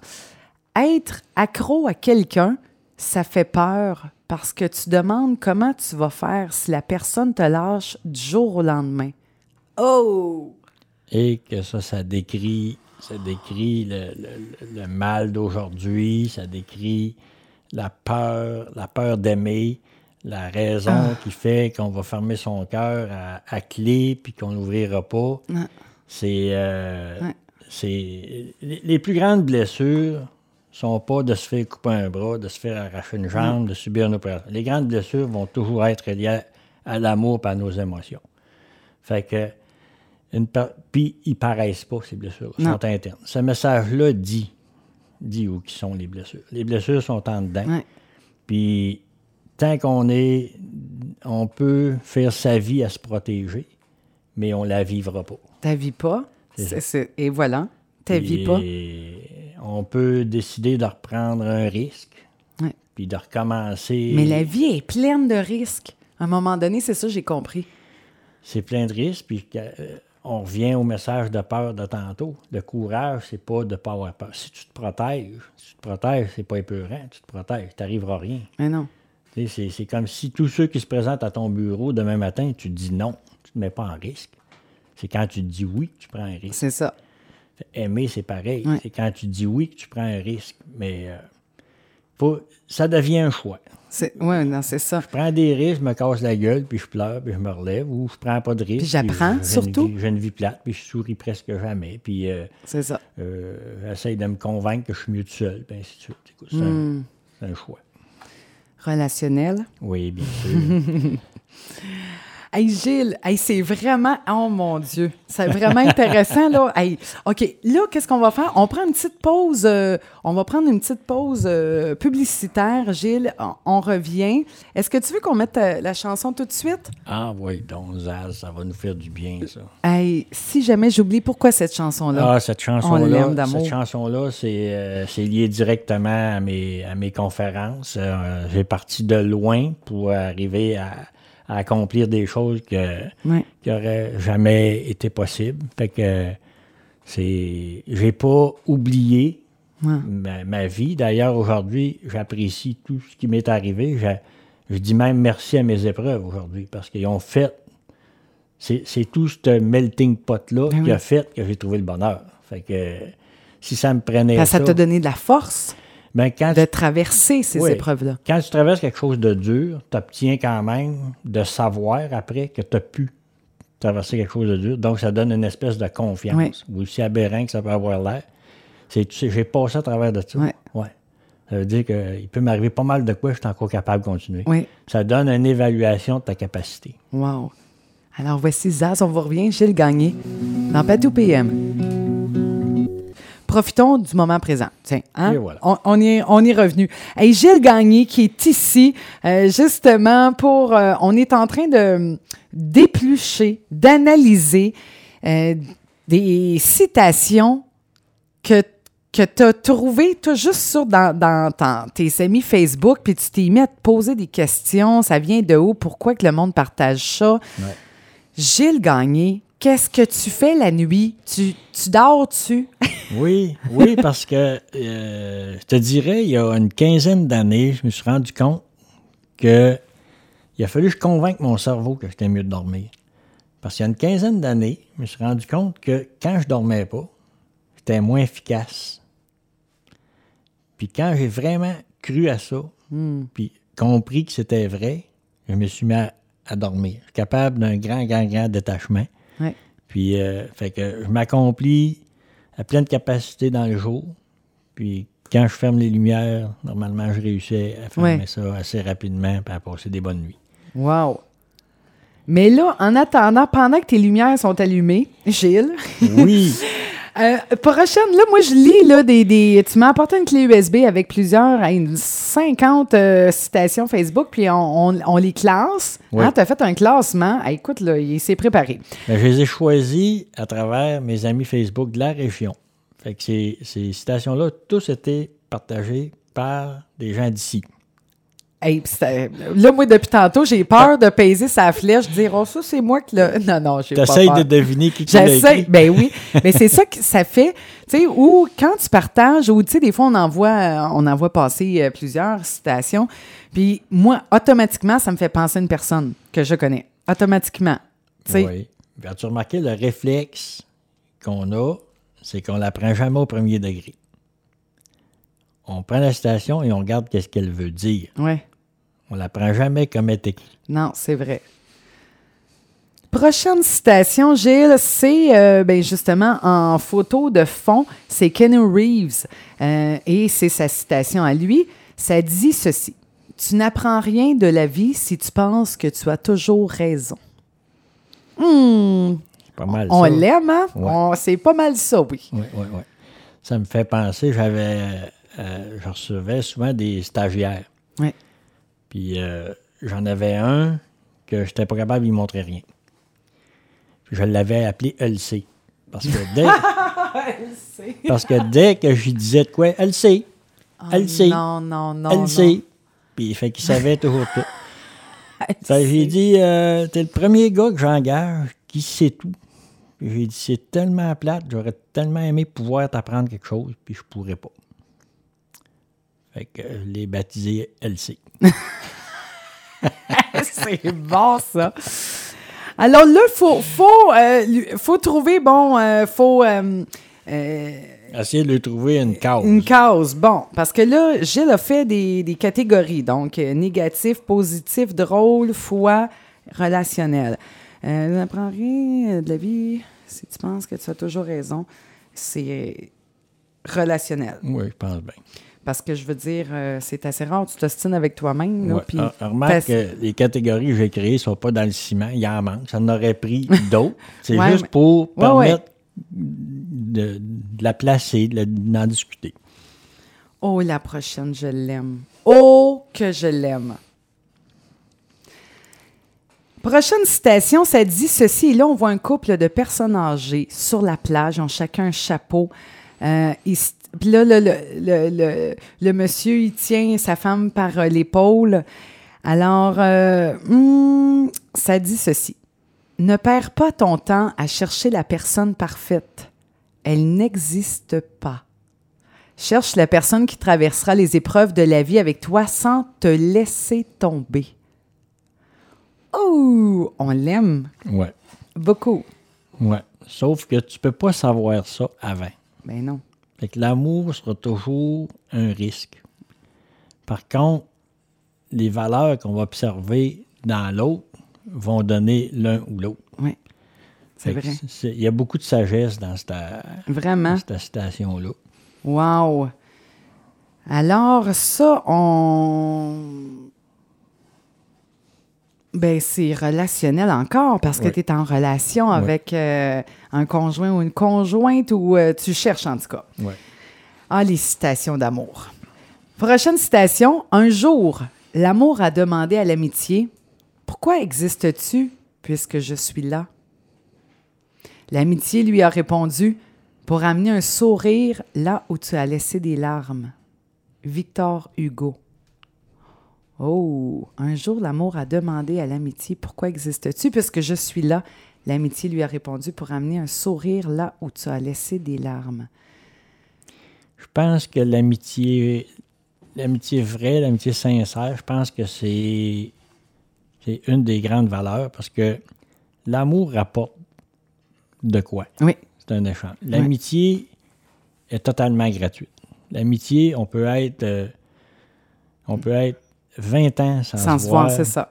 Être accro à quelqu'un, ça fait peur parce que tu demandes comment tu vas faire si la personne te lâche du jour au lendemain. Oh! Et que ça, ça décrit, ça décrit le, mal d'aujourd'hui, ça décrit la peur, la peur d'aimer, la raison Ah. qui fait qu'on va fermer son cœur à, à clé puis qu'on n'ouvrira pas. C'est, euh, Ouais. c'est les, plus grandes blessures sont pas de se faire couper un bras, de se faire arracher une jambe, de subir une opération. Les grandes blessures vont toujours être liées à l'amour et à nos émotions. Fait que une par- Puis, ils paraissent pas, ces blessures. Ils sont internes. Ce message-là dit, dit où qui sont les blessures. Les blessures sont en dedans. Puis, tant qu'on est. On peut faire sa vie à se protéger, mais on la vivra pas. Ta vie pas. C'est C'est- c'est- Et voilà. Ta vie pas. Puis, On peut décider de reprendre un risque, Ouais. puis de recommencer. Mais la vie est pleine de risques. À un moment donné, c'est ça, j'ai compris. C'est plein de risques, puis euh, on revient au message de peur de tantôt. Le courage, c'est pas de pas avoir peur. Si tu te protèges, si tu te protèges, c'est pas épeurant. Tu te protèges, tu n'arriveras rien. Mais non. C'est comme si tous ceux qui se présentent à ton bureau demain matin, tu te dis non, tu ne te mets pas en risque. C'est quand tu te dis oui, que tu prends un risque. C'est ça. Aimer, c'est pareil. Ouais. C'est quand tu dis oui que tu prends un risque. Mais euh, faut, ça devient un choix. Ouais, non, c'est ça. Je prends des risques, je me casse la gueule, puis je pleure, puis je me relève, ou je prends pas de risques. Puis j'apprends, surtout. J'ai une vie plate, puis je souris presque jamais. Puis euh, C'est ça. euh, j'essaye de me convaincre que je suis mieux tout seul, puis ainsi de suite. C'est, Hmm. un, c'est un choix. Relationnel. Oui, bien sûr. Hey Gilles, hey, c'est vraiment, oh mon Dieu, c'est vraiment intéressant là. Hey, ok, là qu'est-ce qu'on va faire? On prend une petite pause, euh, on va prendre une petite pause euh, publicitaire. Gilles, on, on revient. Est-ce que tu veux qu'on mette euh, la chanson tout de suite? Ah oui, donc Zaz, ça va nous faire du bien, ça. Hey, si jamais j'oublie pourquoi cette chanson là. Ah, cette chanson-là, d'amour. cette chanson-là, c'est c'est lié directement à mes, à mes conférences. J'ai parti de loin pour arriver à, à accomplir des choses que, Ouais. qui n'auraient jamais été possibles. Fait que c'est. J'ai pas oublié Ouais. ma, ma vie. D'ailleurs, aujourd'hui, j'apprécie tout ce qui m'est arrivé. Je, je dis même merci à mes épreuves aujourd'hui parce qu'ils ont fait. C'est c'est tout ce melting pot-là Ben qui oui. a fait que j'ai trouvé le bonheur. Fait que si ça me prenait ça, ça t'a donné de la force ben, quand, de traverser ces Oui. épreuves-là. quand tu traverses quelque chose de dur, tu obtiens quand même de savoir après que tu as pu traverser quelque chose de dur. Donc, ça donne une espèce de confiance. Oui. Aussi aberrant que ça peut avoir l'air. C'est, tu sais, j'ai passé à travers de ça. Ouais. Ouais. Ça veut dire qu'il peut m'arriver pas mal de quoi, je suis encore capable de continuer. Oui. Ça donne une évaluation de ta capacité. Wow. Alors voici Zaz, on vous revient, Gilles Gagné, dans Patou PM. Profitons du moment présent. Tiens, hein? Et voilà. on, on y est, on y est revenu. Hey, Gilles Gagné qui est ici euh, justement pour... euh, on est en train de d'éplucher, d'analyser euh, des citations que, que tu as trouvées, toi, juste sur dans, dans tes amis Facebook, puis tu t'es mis à te poser des questions. Ça vient de où? Pourquoi que le monde partage ça? Ouais. Gilles Gagné, qu'est-ce que tu fais la nuit? Tu, tu dors-tu? Oui, oui, parce que euh, je te dirais, il y a une quinzaine d'années, je me suis rendu compte que il a fallu que je convainque mon cerveau que c'était mieux de dormir. Parce qu'il y a une quinzaine d'années, je me suis rendu compte que quand je dormais pas, j'étais moins efficace. Puis quand j'ai vraiment cru à ça, puis compris que c'était vrai, je me suis mis à, à dormir. Je suis capable d'un grand, grand, grand détachement. Ouais. Puis, euh, fait que je m'accomplis à pleine capacité dans le jour. Puis, quand je ferme les lumières, normalement, je réussis à fermer Ouais. ça assez rapidement et à passer des bonnes nuits. Wow! Mais là, en attendant, pendant que tes lumières sont allumées, Gilles, Oui, euh, prochaine, là, moi, je lis, là, des, des- tu m'as apporté une clé USB avec plusieurs, hey, une 50 euh, citations Facebook, puis on, on- on les classe. Oui. tu as fait un classement. Hey, écoute, là, il s'est préparé. Ben, je les ai choisis à travers mes amis Facebook de la région. Fait que ces, ces citations-là, tous étaient partagées par des gens d'ici. Hey, là, moi, depuis tantôt, j'ai peur de peser sa flèche, de dire, oh, ça, c'est moi qui l'a. Non, non, j'ai pas T'essayes peur. de deviner qui l'a J'essaie, écrit. ben oui. Mais c'est ça que ça fait, tu sais, ou quand tu partages, ou tu sais, des fois, on envoie, euh, on envoie passer euh, plusieurs citations, puis moi, automatiquement, ça me fait penser à une personne que je connais. Automatiquement. Tu sais, Oui. As-tu remarqué le réflexe qu'on a, c'est qu'on la prend jamais au premier degré? On prend la citation et on regarde qu'est-ce qu'elle veut dire. ouais. On la prend jamais comme écrite. Non, c'est vrai. Prochaine citation, Gilles, c'est euh, ben, justement en photo de fond, c'est Kenny Reeves euh, et c'est sa citation à lui. Ça dit ceci Tu n'apprends rien de la vie si tu penses que tu as toujours raison. Hmm, C'est pas mal on ça. l'aime, hein? Ouais. On- C'est pas mal ça, oui. Oui, oui, oui. Ça me fait penser, j'avais, euh, je recevais souvent des stagiaires. Ouais. Puis euh, j'en avais un que je n'étais pas capable de lui montrer rien. Puis je l'avais appelé LC. Parce que dès, parce que, dès que je lui disais de quoi, elle sait. elle sait. Non, non, non. elle non. sait. Puis fait qu'il savait toujours tout. J'ai dit, euh, t'es le premier gars que j'engage qui sait tout. Puis J'ai dit, c'est tellement plate, j'aurais tellement aimé pouvoir t'apprendre quelque chose, puis je pourrais pas. Fait que je l'ai baptisé LC. c'est bon, ça. Alors là, il faut, faut, euh, lui- faut trouver, bon, euh, faut, euh, Euh, Essayer de lui trouver une cause. une cause. Bon, parce que là, Gilles a fait des, des catégories. Donc, euh, négatif, positif, drôle, foi, relationnel. Euh, vous apprendrez de la vie, si tu penses que tu as toujours raison, c'est relationnel. Oui, je pense bien. Parce que je veux dire, euh, c'est assez rare, tu t'ostines avec toi-même. Ouais. puis Ah, remarque que les catégories que j'ai créées ne sont pas dans le ciment. Il y en manque. Ça en aurait pris d'autres. C'est Ouais, juste mais- pour Ouais, permettre De, de la placer, de la- d'en discuter. Oh, la prochaine, je l'aime. Oh, que je l'aime. Prochaine citation, ça dit ceci. Et là, on voit un couple de personnes âgées sur la plage. Ont chacun un chapeau. Euh, ils Puis là, le, le, le, monsieur, il tient sa femme par euh, l'épaule. Alors, euh, hmm, ça dit ceci. Ne perds pas ton temps à chercher la personne parfaite. Elle n'existe pas. Cherche la personne qui traversera les épreuves de la vie avec toi sans te laisser tomber. Oh, on l'aime Ouais. beaucoup. Ouais. Sauf que tu peux pas savoir ça avant. Ben non. Fait que l'amour sera toujours un risque. Par contre, les valeurs qu'on va observer dans l'autre vont donner l'un ou l'autre. Oui, c'est vrai. Il y a beaucoup de sagesse dans cette, Vraiment? dans cette citation-là. Wow. Alors, ça, on. Ben, c'est relationnel encore parce que Oui. tu es en relation avec euh, un conjoint ou une conjointe ou euh, tu cherches en tout cas. Ah, les citations d'amour. Prochaine citation. Un jour, l'amour a demandé à l'amitié Pourquoi existes-tu puisque je suis là L'amitié lui a répondu Pour amener un sourire là où tu as laissé des larmes. Victor Hugo. Oh, un jour, l'amour a demandé à l'amitié Pourquoi existes-tu puisque je suis là L'amitié lui a répondu Pour amener un sourire là où tu as laissé des larmes. Je pense que l'amitié, l'amitié vraie, l'amitié sincère, je pense que c'est, c'est une des grandes valeurs parce que l'amour rapporte de quoi? Oui, C'est un échange. L'amitié est totalement gratuite. L'amitié, on peut être, euh, on peut être 20 ans sans, sans se voir, c'est ça.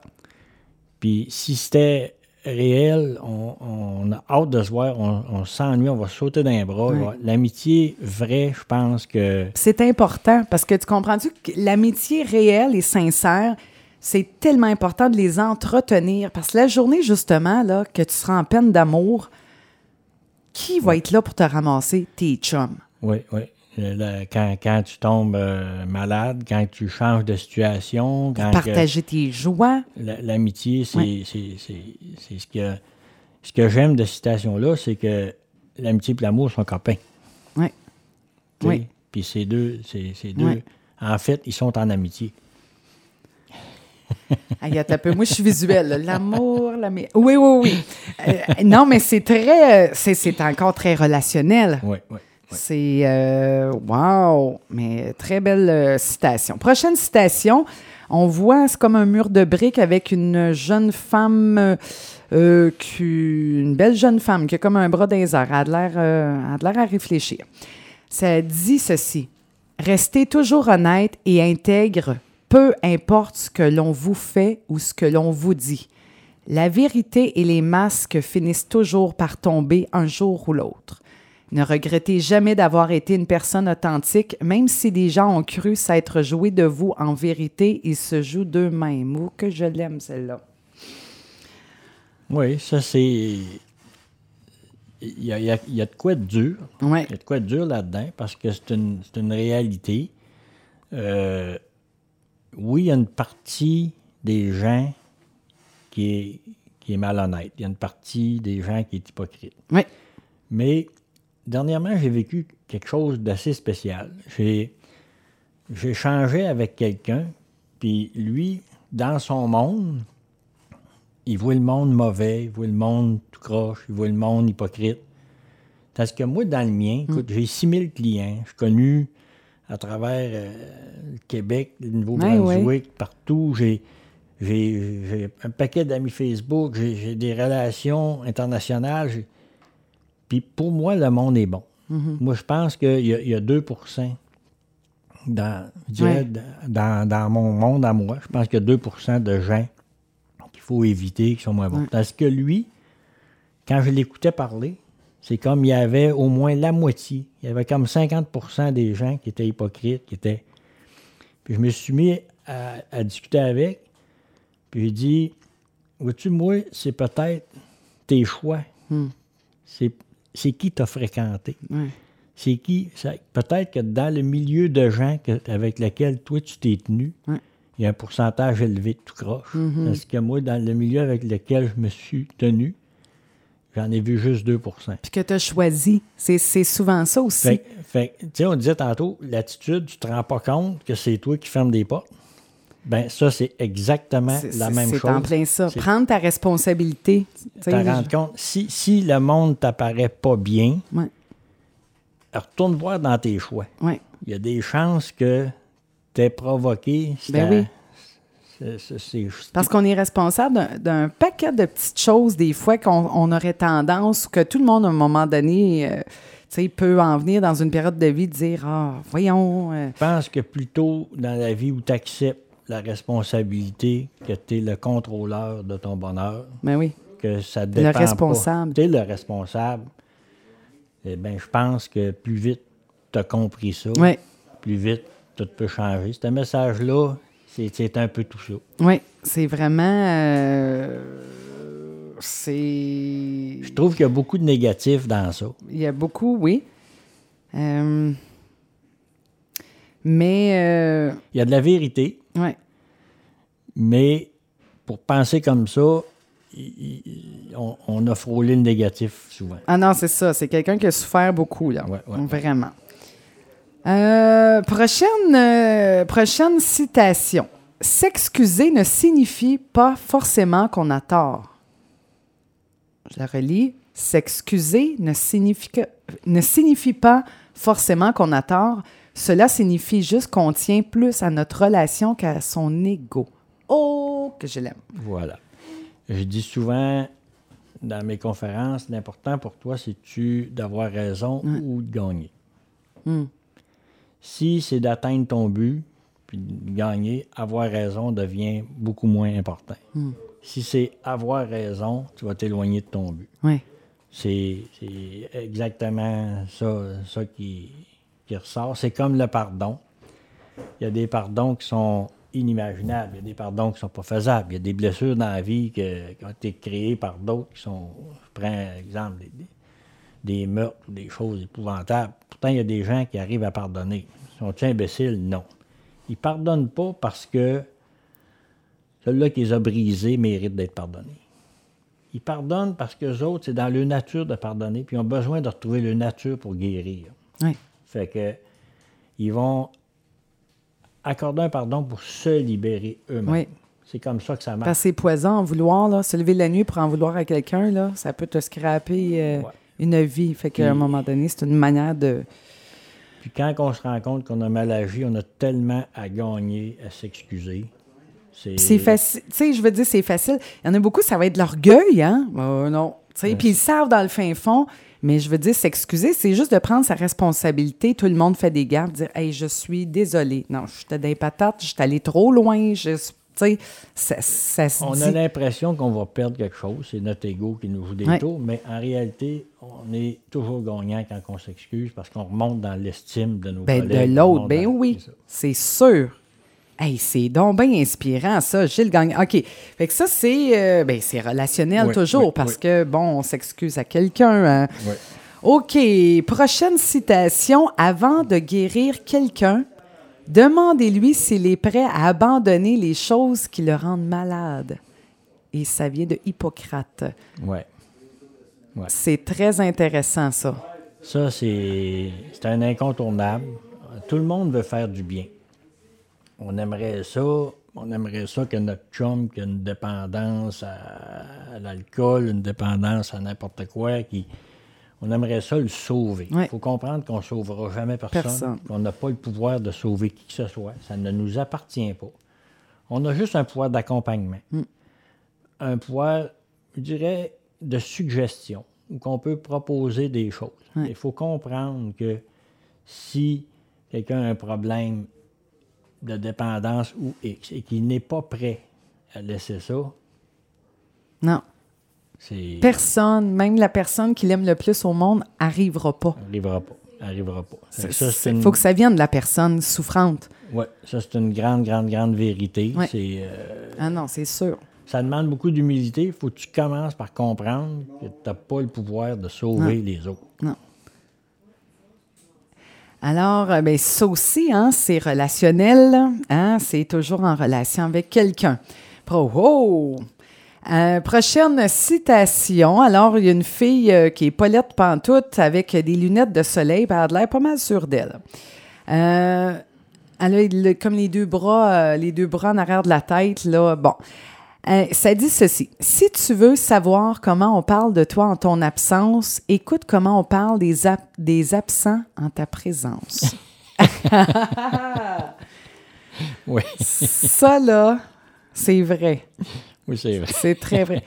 Puis si c'était réel, on, on a hâte de se voir, on, on s'ennuie, on va sauter les bras. L'amitié vraie, je pense que C'est important parce que tu comprends-tu que l'amitié réelle et sincère, c'est tellement important de les entretenir parce que la journée, justement, là, que tu seras en peine d'amour, qui va être là pour te ramasser? Tes chums. Oui, oui. Euh, Quand, quand tu tombes euh, malade, quand tu changes de situation, quand que Partager tes joies. la- l'amitié, c'est ce que, ce que j'aime de cette citation-là, c'est que l'amitié et l'amour sont copains. Oui. Oui. Puis ces deux, c'est ces deux en fait, ils sont en amitié. Aïe, un peu. Moi, je suis visuelle. L'amour, l'ami... Oui, oui, oui. Euh, non, mais c'est très... c'est encore très relationnel. Oui, oui. C'est euh, wow, mais très belle euh, citation. Prochaine citation, on voit c'est comme un mur de briques avec une jeune femme, euh, une belle jeune femme qui a comme un bras les airs. Euh, elle a de l'air à réfléchir. Ça dit ceci restez toujours honnête et intègre, peu importe ce que l'on vous fait ou ce que l'on vous dit. La vérité et les masques finissent toujours par tomber un jour ou l'autre. Ne regrettez jamais d'avoir été une personne authentique, même si des gens ont cru s'être joués de vous. En vérité, ils se jouent d'eux-mêmes. Oh, que je l'aime, celle-là. Oui, ça c'est. Il y a, il y a- il y a de quoi de dur. Oui, Il y a de quoi de dur là-dedans parce que c'est une, c'est une réalité. Euh, oui, il y a une partie des gens qui est, qui est malhonnête. Il y a une partie des gens qui est hypocrite. oui, Mais dernièrement, j'ai vécu quelque chose d'assez spécial. J'ai, j'ai échangé avec quelqu'un, puis lui, dans son monde, il voit le monde mauvais, il voit le monde tout croche, il voit le monde hypocrite. Parce que moi, dans le mien, écoute, j'ai 6000 clients. Je suis connu à travers euh, le Québec, le Nouveau-Brunswick, partout. J'ai, j'ai, j'ai un paquet d'amis Facebook, j'ai, j'ai des relations internationales. j'ai- Puis pour moi, le monde est bon. Moi, je pense qu'il y, y a 2 dans, je dirais, Ouais. dans, dans mon monde à moi. Je pense qu'il y a 2% de gens qu'il faut éviter, qui sont moins bons. Ouais. Parce que lui, quand je l'écoutais parler, c'est comme il y avait au moins la moitié. Il y avait comme 50% des gens qui étaient hypocrites, qui étaient. Puis je me suis mis à, à discuter avec, puis j'ai dit Vois-tu, moi, c'est peut-être tes choix. C'est, c'est qui t'as fréquenté? Ouais. C'est qui? peut-être que dans le milieu de gens que- avec lesquels toi tu t'es tenu, Ouais. il y a un pourcentage élevé de tout croche. Parce que moi, dans le milieu avec lequel je me suis tenu, j'en ai vu juste 2% Puis que tu as choisi. C'est c'est souvent ça aussi. Fait, fait tu sais, on disait tantôt, l'attitude, tu te rends pas compte que c'est toi qui fermes des portes. Ben ça, c'est exactement la même chose. C'est en plein ça. Prendre ta responsabilité. Te rendre compte, si, si le monde t'apparaît pas bien, Ouais, retourne voir dans tes choix. ouais. Il y a des chances que tu aies provoqué. Ben oui. c'est- Parce qu'on est responsable d'un- paquet de petites choses, des fois, qu'on on aurait tendance, que tout le monde, à un moment donné, euh, sais, peut en venir dans une période de vie, dire Ah, voyons. euh, Je pense que plutôt dans la vie où tu acceptes la responsabilité, que tu es le contrôleur de ton bonheur, ben oui. que ça dépend responsable. Tu es le responsable. Eh bien, je pense que plus vite tu as compris ça, Oui, plus vite tout peut changer. Ce message-là, c'est c'est un peu tout ça. oui. C'est vraiment. euh, c'est. Je trouve qu'il y a beaucoup de négatifs dans ça. Il y a beaucoup, oui. Euh, mais, euh, Il y a de la vérité, ouais. mais pour penser comme ça, on, on a frôlé le négatif souvent. Ah non, c'est ça. C'est quelqu'un qui a souffert beaucoup, là. Ouais, ouais, ouais. Vraiment. Euh, prochaine, euh, prochaine citation. S'excuser ne signifie pas forcément qu'on a tort. Je la relis. S'excuser ne signifie, que- ne signifie pas forcément qu'on a tort. Cela signifie juste qu'on tient plus à notre relation qu'à son ego. Oh, que je l'aime. Voilà. Je dis souvent dans mes conférences, l'important pour toi, c'est-tu d'avoir raison ou de gagner? Hmm. Si c'est d'atteindre ton but, puis de gagner, avoir raison devient beaucoup moins important. Hmm. Si c'est avoir raison, tu vas t'éloigner de ton but. Oui. C'est c'est exactement ça, ça qui, qui ressort. C'est comme le pardon. Il y a des pardons qui sont inimaginables, il y a des pardons qui ne sont pas faisables, il y a des blessures dans la vie qui ont été créées par d'autres qui sont, je prends exemple, des, des- meurtres des choses épouvantables. Pourtant, il y a des gens qui arrivent à pardonner. Sont-ils imbéciles? Non. Ils ne pardonnent pas parce que celui-là qui les a brisés mérite d'être pardonné. Ils pardonnent parce que autres, c'est dans leur nature de pardonner, puis ils ont besoin de retrouver leur nature pour guérir. Oui. Fait que ils vont accorder un pardon pour se libérer eux-mêmes. Oui. C'est comme ça que ça marche. Parce que c'est poison en vouloir, là. Se lever la nuit pour en vouloir à quelqu'un, là, ça peut te scraper euh, Ouais. une vie. Fait qu'à un moment donné, c'est une manière de. Puis quand on se rend compte qu'on a mal agi, on a tellement à gagner, à s'excuser. C'est facile. Tu sais, je veux dire, c'est facile. Il y en a beaucoup, ça va être de l'orgueil, hein? Euh, non. Tu sais, puis ils savent dans le fin fond. Mais je veux dire, s'excuser, c'est juste de prendre sa responsabilité. Tout le monde fait des gaffes, dire Hey, je suis désolé. Non, j'étais des patates, j'étais allé trop loin. Je, tu sais, ça, ça se On dit. a l'impression qu'on va perdre quelque chose, c'est notre ego qui nous joue des Ouais. tours, mais en réalité, on est toujours gagnant quand on s'excuse parce qu'on remonte dans l'estime de nos Ben, collègues. de l'autre, ben dans- oui, c'est sûr. Hey, c'est donc bien inspirant, ça, Gilles Gagnon. OK. Fait que ça, c'est euh, ben, c'est relationnel Oui, toujours oui, parce oui. que, bon, on s'excuse à quelqu'un. hein. Ouais. OK. Prochaine citation. Avant de guérir quelqu'un, demandez-lui s'il est prêt à abandonner les choses qui le rendent malade. Et ça vient de Hippocrate. Ouais. C'est très intéressant, ça. Ça, c'est c'est un incontournable. Tout le monde veut faire du bien. On aimerait ça. On aimerait ça que notre chum qui a une dépendance à, à l'alcool, une dépendance à n'importe quoi, qui, on aimerait ça le sauver. Il Ouais. faut comprendre qu'on ne sauvera jamais personne, Personne. qu'on n'a pas le pouvoir de sauver qui que ce soit. Ça ne nous appartient pas. On a juste un pouvoir d'accompagnement. Mm. Un pouvoir, je dirais, de suggestion. ou qu'on peut proposer des choses. Ouais. Il faut comprendre que si quelqu'un a un problème de dépendance ou X et qu'il n'est pas prêt à laisser ça, Non. Personne, même la personne qui l'aime le plus au monde, arrivera pas. arrivera pas. Arrivera pas. Il ça, c'est une- faut que ça vienne de la personne souffrante. ouais, ça, c'est une grande, grande, grande vérité. Ouais. Euh, Ah non, c'est sûr. ça demande beaucoup d'humilité. Il faut que tu commences par comprendre que tu n'as pas le pouvoir de sauver les autres. Alors, euh, ben, ça aussi, hein, c'est relationnel. Hein, c'est toujours en relation avec quelqu'un. Oh! Euh, prochaine citation. Alors, il y a une fille euh, qui est Paulette Pantoute avec des lunettes de soleil, elle a l'air pas mal sûre d'elle. Elle a comme les deux bras, les deux bras en arrière de la tête, là. Bon. Euh, ça dit ceci. Si tu veux savoir comment on parle de toi en ton absence, écoute comment on parle des, ab- des absents en ta présence. Oui, Ça, là, c'est vrai. oui c'est vrai. C'est très vrai.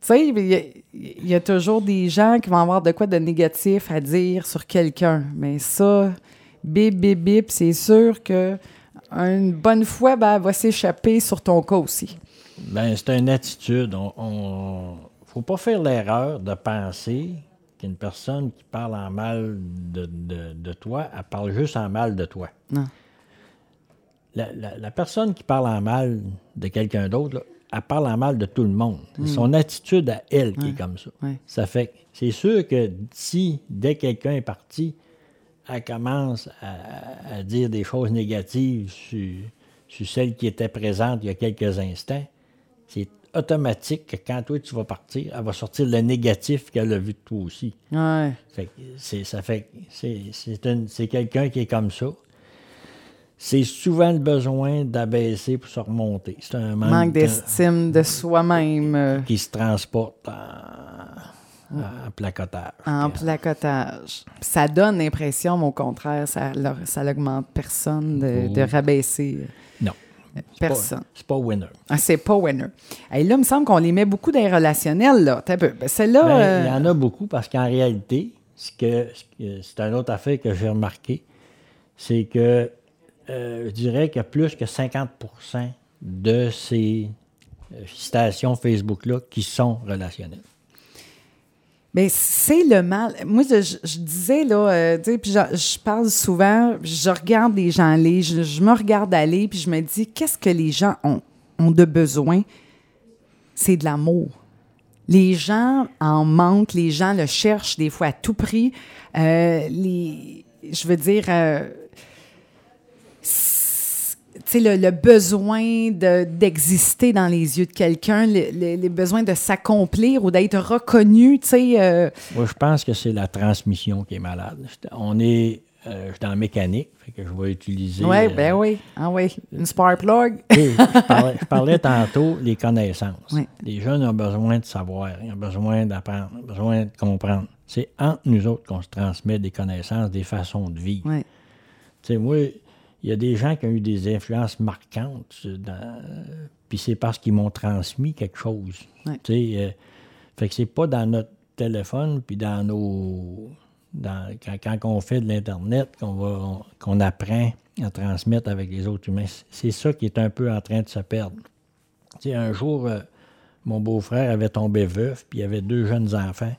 Tu sais, il y, a- il y a toujours des gens qui vont avoir de quoi de négatif à dire sur quelqu'un. Mais ça, bip, bip, bip, c'est sûr que une bonne fois, ben, elle va s'échapper sur ton cas aussi. Ben, c'est une attitude. On, on- faut pas faire l'erreur de penser qu'une personne qui parle en mal de, de- de toi, elle parle juste en mal de toi. Non. La, la- la personne qui parle en mal de quelqu'un d'autre, elle parle en mal de tout le monde. C'est son attitude à elle qui est comme ça. Ouais. Ça fait c'est sûr que si, dès que quelqu'un est parti, elle commence à, à dire des choses négatives sur, sur celle qui était présente il y a quelques instants, c'est automatique que quand toi tu vas partir, elle va sortir le négatif qu'elle a vu de toi aussi. Ouais. Fait que c'est, ça fait que c'est, quelqu'un qui est comme ça. C'est souvent le besoin d'abaisser pour se remonter. C'est un manque, Manque de- d'estime de soi-même euh, qui se transporte en, en placotage. en Puis, placotage. Ça donne l'impression, mais au contraire, ça, ça l'augmente personne de, de rabaisser euh. Personne. C'est pas winner. Ah, c'est pas winner. Et là, il me semble qu'on les met beaucoup dans les relationnels, là. Peu. Ben, celle-là. Ben, euh, Il y en a beaucoup parce qu'en réalité, ce que, ce que- c'est une autre affaire que j'ai remarqué, c'est que euh, je dirais qu'il y a plus que 50% de ces euh, stations Facebook-là qui sont relationnelles. Ben, c'est le mal. Moi, je, disais, là, euh, puis je, parle souvent, je regarde les gens aller, je, me regarde aller, puis je me dis, qu'est-ce que les gens ont, ont de besoin? C'est de l'amour. Les gens en manquent, les gens le cherchent des fois à tout prix. Euh, je veux dire, euh, le, le besoin de- d'exister dans les yeux de quelqu'un, le, le- le besoin de s'accomplir ou d'être reconnu, tu sais. euh, Moi, je pense que c'est la transmission qui est malade. On est, euh, je suis dans la mécanique, fait que je vais utiliser. oui, euh, ben oui. Ah oui, une spark plug. je, parlais, je parlais tantôt les connaissances. Oui. Les jeunes ont besoin de savoir, ils ont besoin d'apprendre, ils ont besoin de comprendre. C'est entre nous autres qu'on se transmet des connaissances, des façons de vivre. Oui. Tu sais, moi, il y a des gens qui ont eu des influences marquantes, dans- puis c'est parce qu'ils m'ont transmis quelque chose. Ouais. Tu sais, euh, fait que c'est pas dans notre téléphone, puis dans nos... dans- quand, quand on fait de l'Internet qu'on va on- qu'on apprend à transmettre avec les autres humains. C'est ça qui est un peu en train de se perdre. Tu sais, un jour, euh, mon beau-frère avait tombé veuf, puis il avait deux jeunes enfants.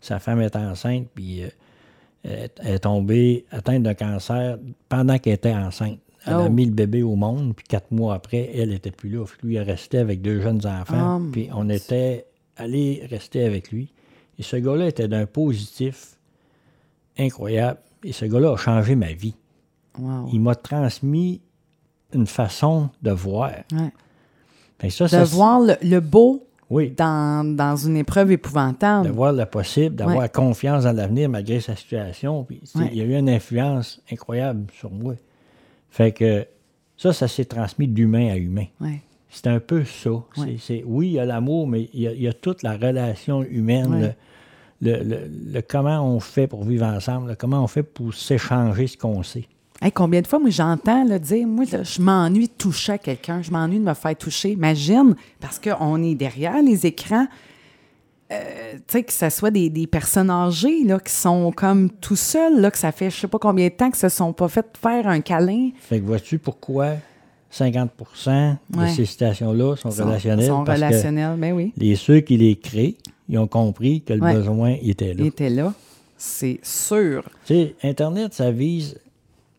Sa femme est enceinte, puis euh, elle elle est tombée atteinte d'un cancer pendant qu'elle était enceinte. Elle a Oh. mis le bébé au monde, puis quatre mois après, elle n'était plus là. Lui, il restait avec deux jeunes enfants, Oh, puis on était allé rester avec lui. Et ce gars-là était d'un positif incroyable. Et ce gars-là a changé ma vie. Wow. Il m'a transmis une façon de voir. Ouais. Fait que ça, De ça- voir le, le beau Oui, dans, dans une épreuve épouvantable. de voir le possible, d'avoir Ouais. confiance dans l'avenir malgré sa situation. Puis, Ouais. Il y a eu une influence incroyable sur moi. Fait que ça, ça s'est transmis d'humain à humain. Ouais. C'est un peu ça. C'est- oui, il y a l'amour, mais il y a, il y a toute la relation humaine, le- le- le comment on fait pour vivre ensemble, le comment on fait pour s'échanger ce qu'on sait. Hey, combien de fois, moi, j'entends là, dire, moi, là, je m'ennuie de toucher à quelqu'un, je m'ennuie de me faire toucher. Imagine, parce qu'on est derrière les écrans, euh, tu sais, que ce soit des, des personnes âgées, là, qui sont comme tout seuls, là, que ça fait je sais pas combien de temps que se sont pas fait faire un câlin. Fait que vois-tu pourquoi 50% de Ouais. ces citations-là sont, Sont- relationnelles? Sont parce que relationnels, ben oui. les ceux qui les créent, ils ont compris que le Ouais. besoin était là. Il était là, c'est sûr. Tu sais, Internet, ça vise.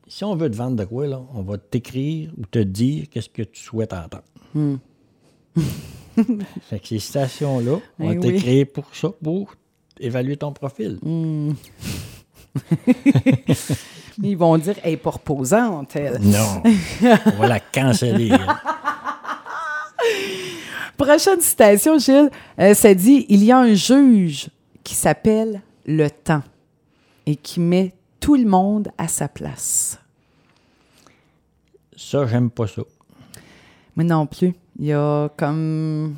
Si on veut te vendre de quoi, là, on va t'écrire ou te dire qu'est-ce que tu souhaites entendre. fait que ces citations-là ont Hmm. Eh oui. créées pour ça, pour évaluer ton profil. Ils vont dire, elle est pas reposante, elle. Non. on va la canceller. hein. Prochaine citation, Gilles, euh, ça dit Il y a un juge qui s'appelle le temps et qui met tout le monde à sa place. Ça, j'aime pas ça. Mais non plus. Il y a comme.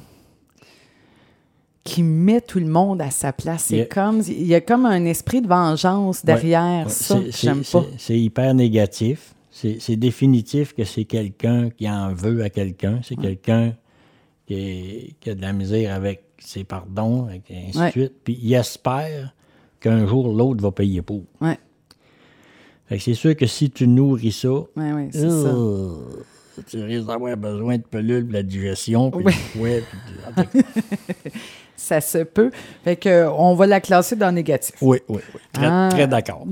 qui met tout le monde à sa place. Il y C'est a- comme. Il y a comme un esprit de vengeance derrière Ouais, ça. c'est- J'aime pas. c'est- hyper négatif. C'est définitif que c'est quelqu'un qui en veut à quelqu'un. C'est quelqu'un qui, a de la misère avec ses pardons, et ainsi Ouais. de suite. Puis il espère qu'un jour l'autre va payer pour. Ouais, Fait que c'est sûr que si tu nourris ça, ouais, ouais, c'est ça. euh, tu risques d'avoir besoin de pelules pour la digestion, puis du fouet, puis Ça se peut. Fait que, on va la classer dans négatif. Oui, oui, oui. Très, Ah, très d'accord.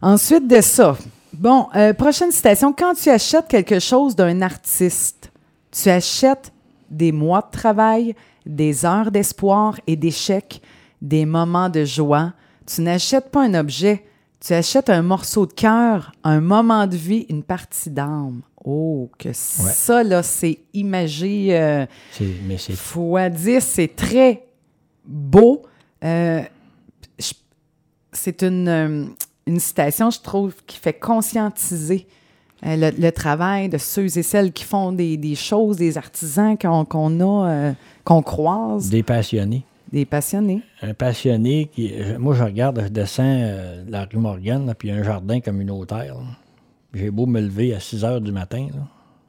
Ensuite de ça, bon, euh, prochaine citation. Quand tu achètes quelque chose d'un artiste, tu achètes des mois de travail, des heures d'espoir et d'échec, des moments de joie. Tu n'achètes pas un objet, tu achètes un morceau de cœur, un moment de vie, une partie d'âme. Oh, que ça, là, c'est imagé. euh, C'est- Mais c'est fois 10, c'est très beau. Euh, c'est une, euh, une citation, je trouve, qui fait conscientiser euh, le, le travail de ceux et celles qui font des, des choses, des artisans qu'on a, qu'on croise, des passionnés. Des passionnés. un passionné qui. Moi, je regarde, je descends euh, la rue Morgane, là, puis il y a un jardin communautaire. J'ai beau me lever à 6 heures du matin. là,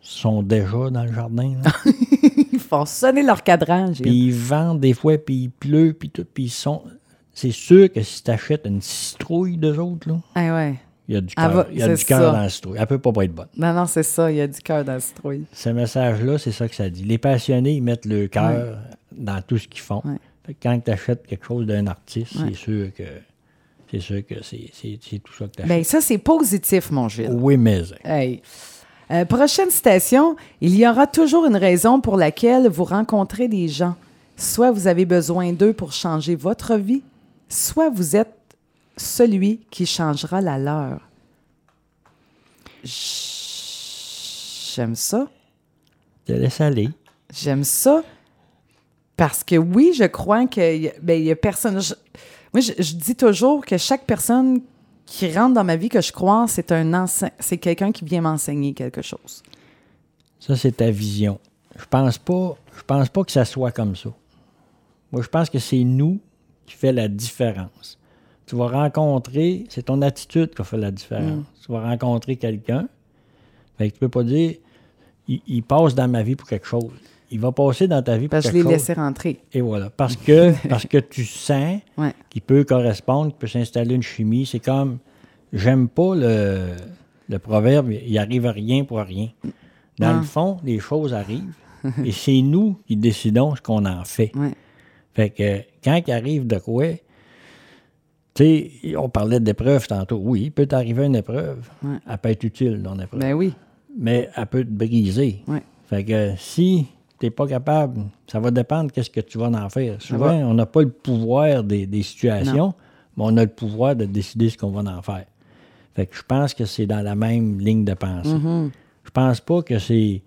Ils sont déjà dans le jardin. Ils font sonner leur cadran. Puis ils vendent des fois, puis il pleut, puis tout. Puis ils sont. C'est sûr que si tu achètes une citrouille d'eux autres, là, Ah ouais. il y a du Ah, cœur. dans la citrouille. Elle peut pas pas être bonne. Non, non, c'est ça. Il y a du cœur dans la citrouille. Ce message-là, c'est ça que ça dit. Les passionnés, ils mettent le cœur dans tout ce qu'ils font. Ouais. Fait que quand tu achètes quelque chose d'un artiste, Ouais. c'est sûr que c'est sûr que c'est tout ça que tu achètes. Bien, ça, c'est positif, mon Gilles. Oui, mais Hey. Euh, prochaine citation. Il y aura toujours une raison pour laquelle vous rencontrez des gens. Soit vous avez besoin d'eux pour changer votre vie, soit vous êtes celui qui changera la leur. J'aime ça. te laisse aller. J'aime ça parce que oui, je crois a- ben, y a personne. je- moi, je, je dis toujours que chaque personne qui rentre dans ma vie que je crois, c'est un c'est quelqu'un qui vient m'enseigner quelque chose. Ça, c'est ta vision. Je pense pas, je pense pas que ça soit comme ça. Moi, je pense que c'est nous qui fait la différence. Tu vas rencontrer, c'est ton attitude qui fait la différence. Tu vas rencontrer quelqu'un. Fait que tu peux pas dire, il, il passe dans ma vie pour quelque chose. Il va passer dans ta vie pour Parce que je l'ai laissé rentrer. Et voilà. Parce que, parce que tu sens Ouais. qu'il peut correspondre, qu'il peut s'installer une chimie. C'est comme, j'aime pas le, le proverbe, il arrive à rien pour rien. Dans Non. le fond, les choses arrivent et c'est nous qui décidons ce qu'on en fait. Ouais. Fait que quand il arrive de quoi, tu sais, on parlait d'épreuve tantôt. Oui, il peut t'arriver une épreuve. Ouais. Elle peut être utile, ton épreuve. Ben oui. Mais elle peut te briser. Ouais. Fait que si tu n'es pas capable, ça va dépendre qu'est-ce que tu vas en faire. Souvent, on n'a pas le pouvoir des, des situations, mais on a le pouvoir de décider ce qu'on va en faire. Fait que je pense que c'est dans la même ligne de pensée. Mm-hmm. Je pense pas que c'est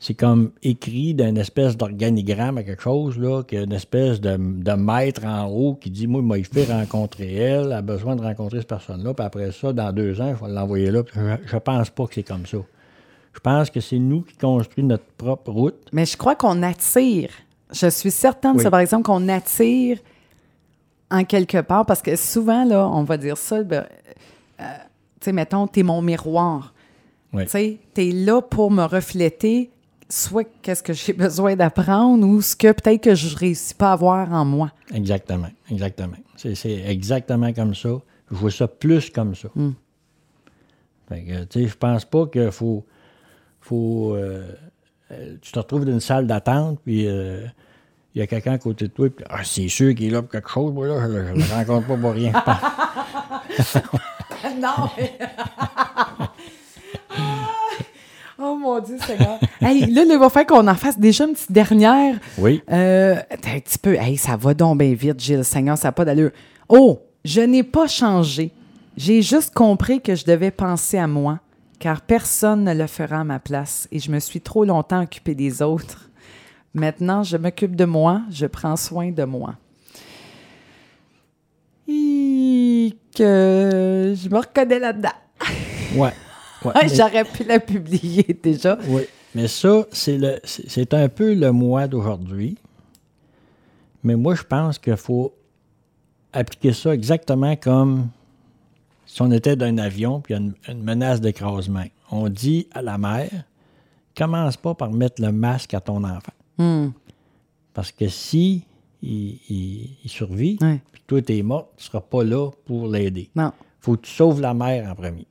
c'est comme écrit d'une espèce d'organigramme à quelque chose, là, qu'il y a une espèce de, de maître en haut qui dit Moi, il fait rencontrer elle, elle a besoin de rencontrer cette personne-là, puis après ça, dans deux ans, je vais l'envoyer là. Je, je pense pas que c'est comme ça. Je pense que c'est nous qui construisons notre propre route. Mais je crois qu'on attire. Je suis certaine, Oui. ça, par exemple, qu'on attire en quelque part, parce que souvent, là, on va dire ça, ben, euh, tu sais, mettons, t'es mon miroir. Oui. Tu sais, t'es là pour me refléter soit qu'est-ce que j'ai besoin d'apprendre ou ce que peut-être que je réussis pas à voir en moi. Exactement, exactement. C'est, exactement comme ça. Je vois ça plus comme ça. Mm. Fait que, tu sais, je pense pas qu'il faut. Faut euh, euh, tu te retrouves dans une salle d'attente, puis euh, il y a quelqu'un à côté de toi, puis ah, c'est sûr qu'il est là pour quelque chose, moi, là, je, le rencontre pas pour rien. non! oh mon Dieu, Seigneur. hey, là, il va faire qu'on en fasse déjà une petite dernière. oui. Euh, un petit peu. Hey, ça va donc bien vite, Gilles. Seigneur, ça n'a pas d'allure. Oh, je n'ai pas changé. J'ai juste compris que je devais penser à moi, car personne ne le fera à ma place et je me suis trop longtemps occupé des autres. Maintenant, je m'occupe de moi, je prends soin de moi. Hi, que je me reconnais là-dedans. Ouais. ouais. Ouais, Mais- J'aurais pu la publier déjà. Oui, mais ça, c'est le c'est c'est un peu le moi d'aujourd'hui. Mais moi, je pense qu'il faut appliquer ça exactement comme si on était dans un avion puis il y a une, une menace d'écrasement. On dit à la mère, commence pas par mettre le masque à ton enfant. Hmm, Parce que si il, il- il survit, puis toi, tu es mort, tu ne seras pas là pour l'aider non. faut que tu sauves la mère en premier.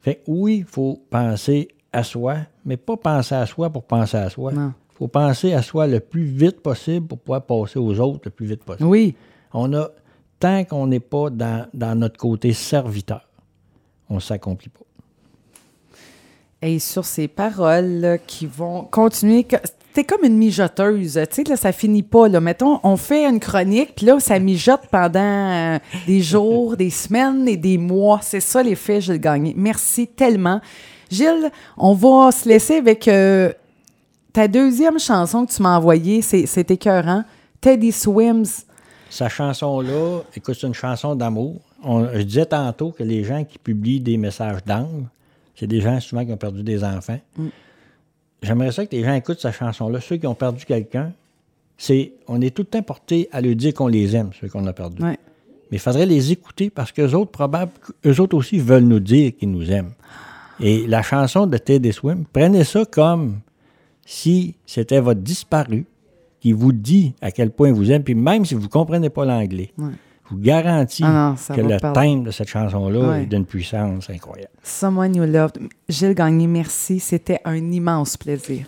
Fait que oui, il faut penser à soi, mais pas penser à soi pour penser à soi. Non. Il faut penser à soi le plus vite possible pour pouvoir passer aux autres le plus vite possible. Oui, On a, tant qu'on n'est pas dans, notre côté serviteur, on ne s'accomplit pas. Et sur ces paroles là, qui vont continuer. T'es comme une mijoteuse. Tu sais, là, ça finit pas. Là. Mettons, on fait une chronique, puis là, ça mijote pendant euh, des jours, des semaines et des mois. C'est ça l'effet, Gilles Gagné. Merci tellement. Gilles, on va se laisser avec euh, ta deuxième chanson que tu m'as envoyée. C'est écœurant. Teddy Swims. Sa chanson-là, écoute, c'est une chanson d'amour. Je disais tantôt que les gens qui publient des messages d'angle, c'est des gens souvent qui ont perdu des enfants. J'aimerais ça que les gens écoutent cette chanson-là. Ceux qui ont perdu quelqu'un, c'est on est tout le temps porté à leur dire qu'on les aime, ceux qu'on a perdus. Ouais. Mais il faudrait les écouter parce qu'eux autres, probable, eux autres aussi veulent nous dire qu'ils nous aiment. Et la chanson de Teddy Swim, prenez ça comme si c'était votre disparu qui vous dit à quel point il vous aime, puis même si vous ne comprenez pas l'anglais, Ouais. vous garantis Ah non, que le parler. thème de cette chanson-là Ouais. est d'une puissance incroyable. Someone You Loved. Gilles Gagné, merci. C'était un immense plaisir.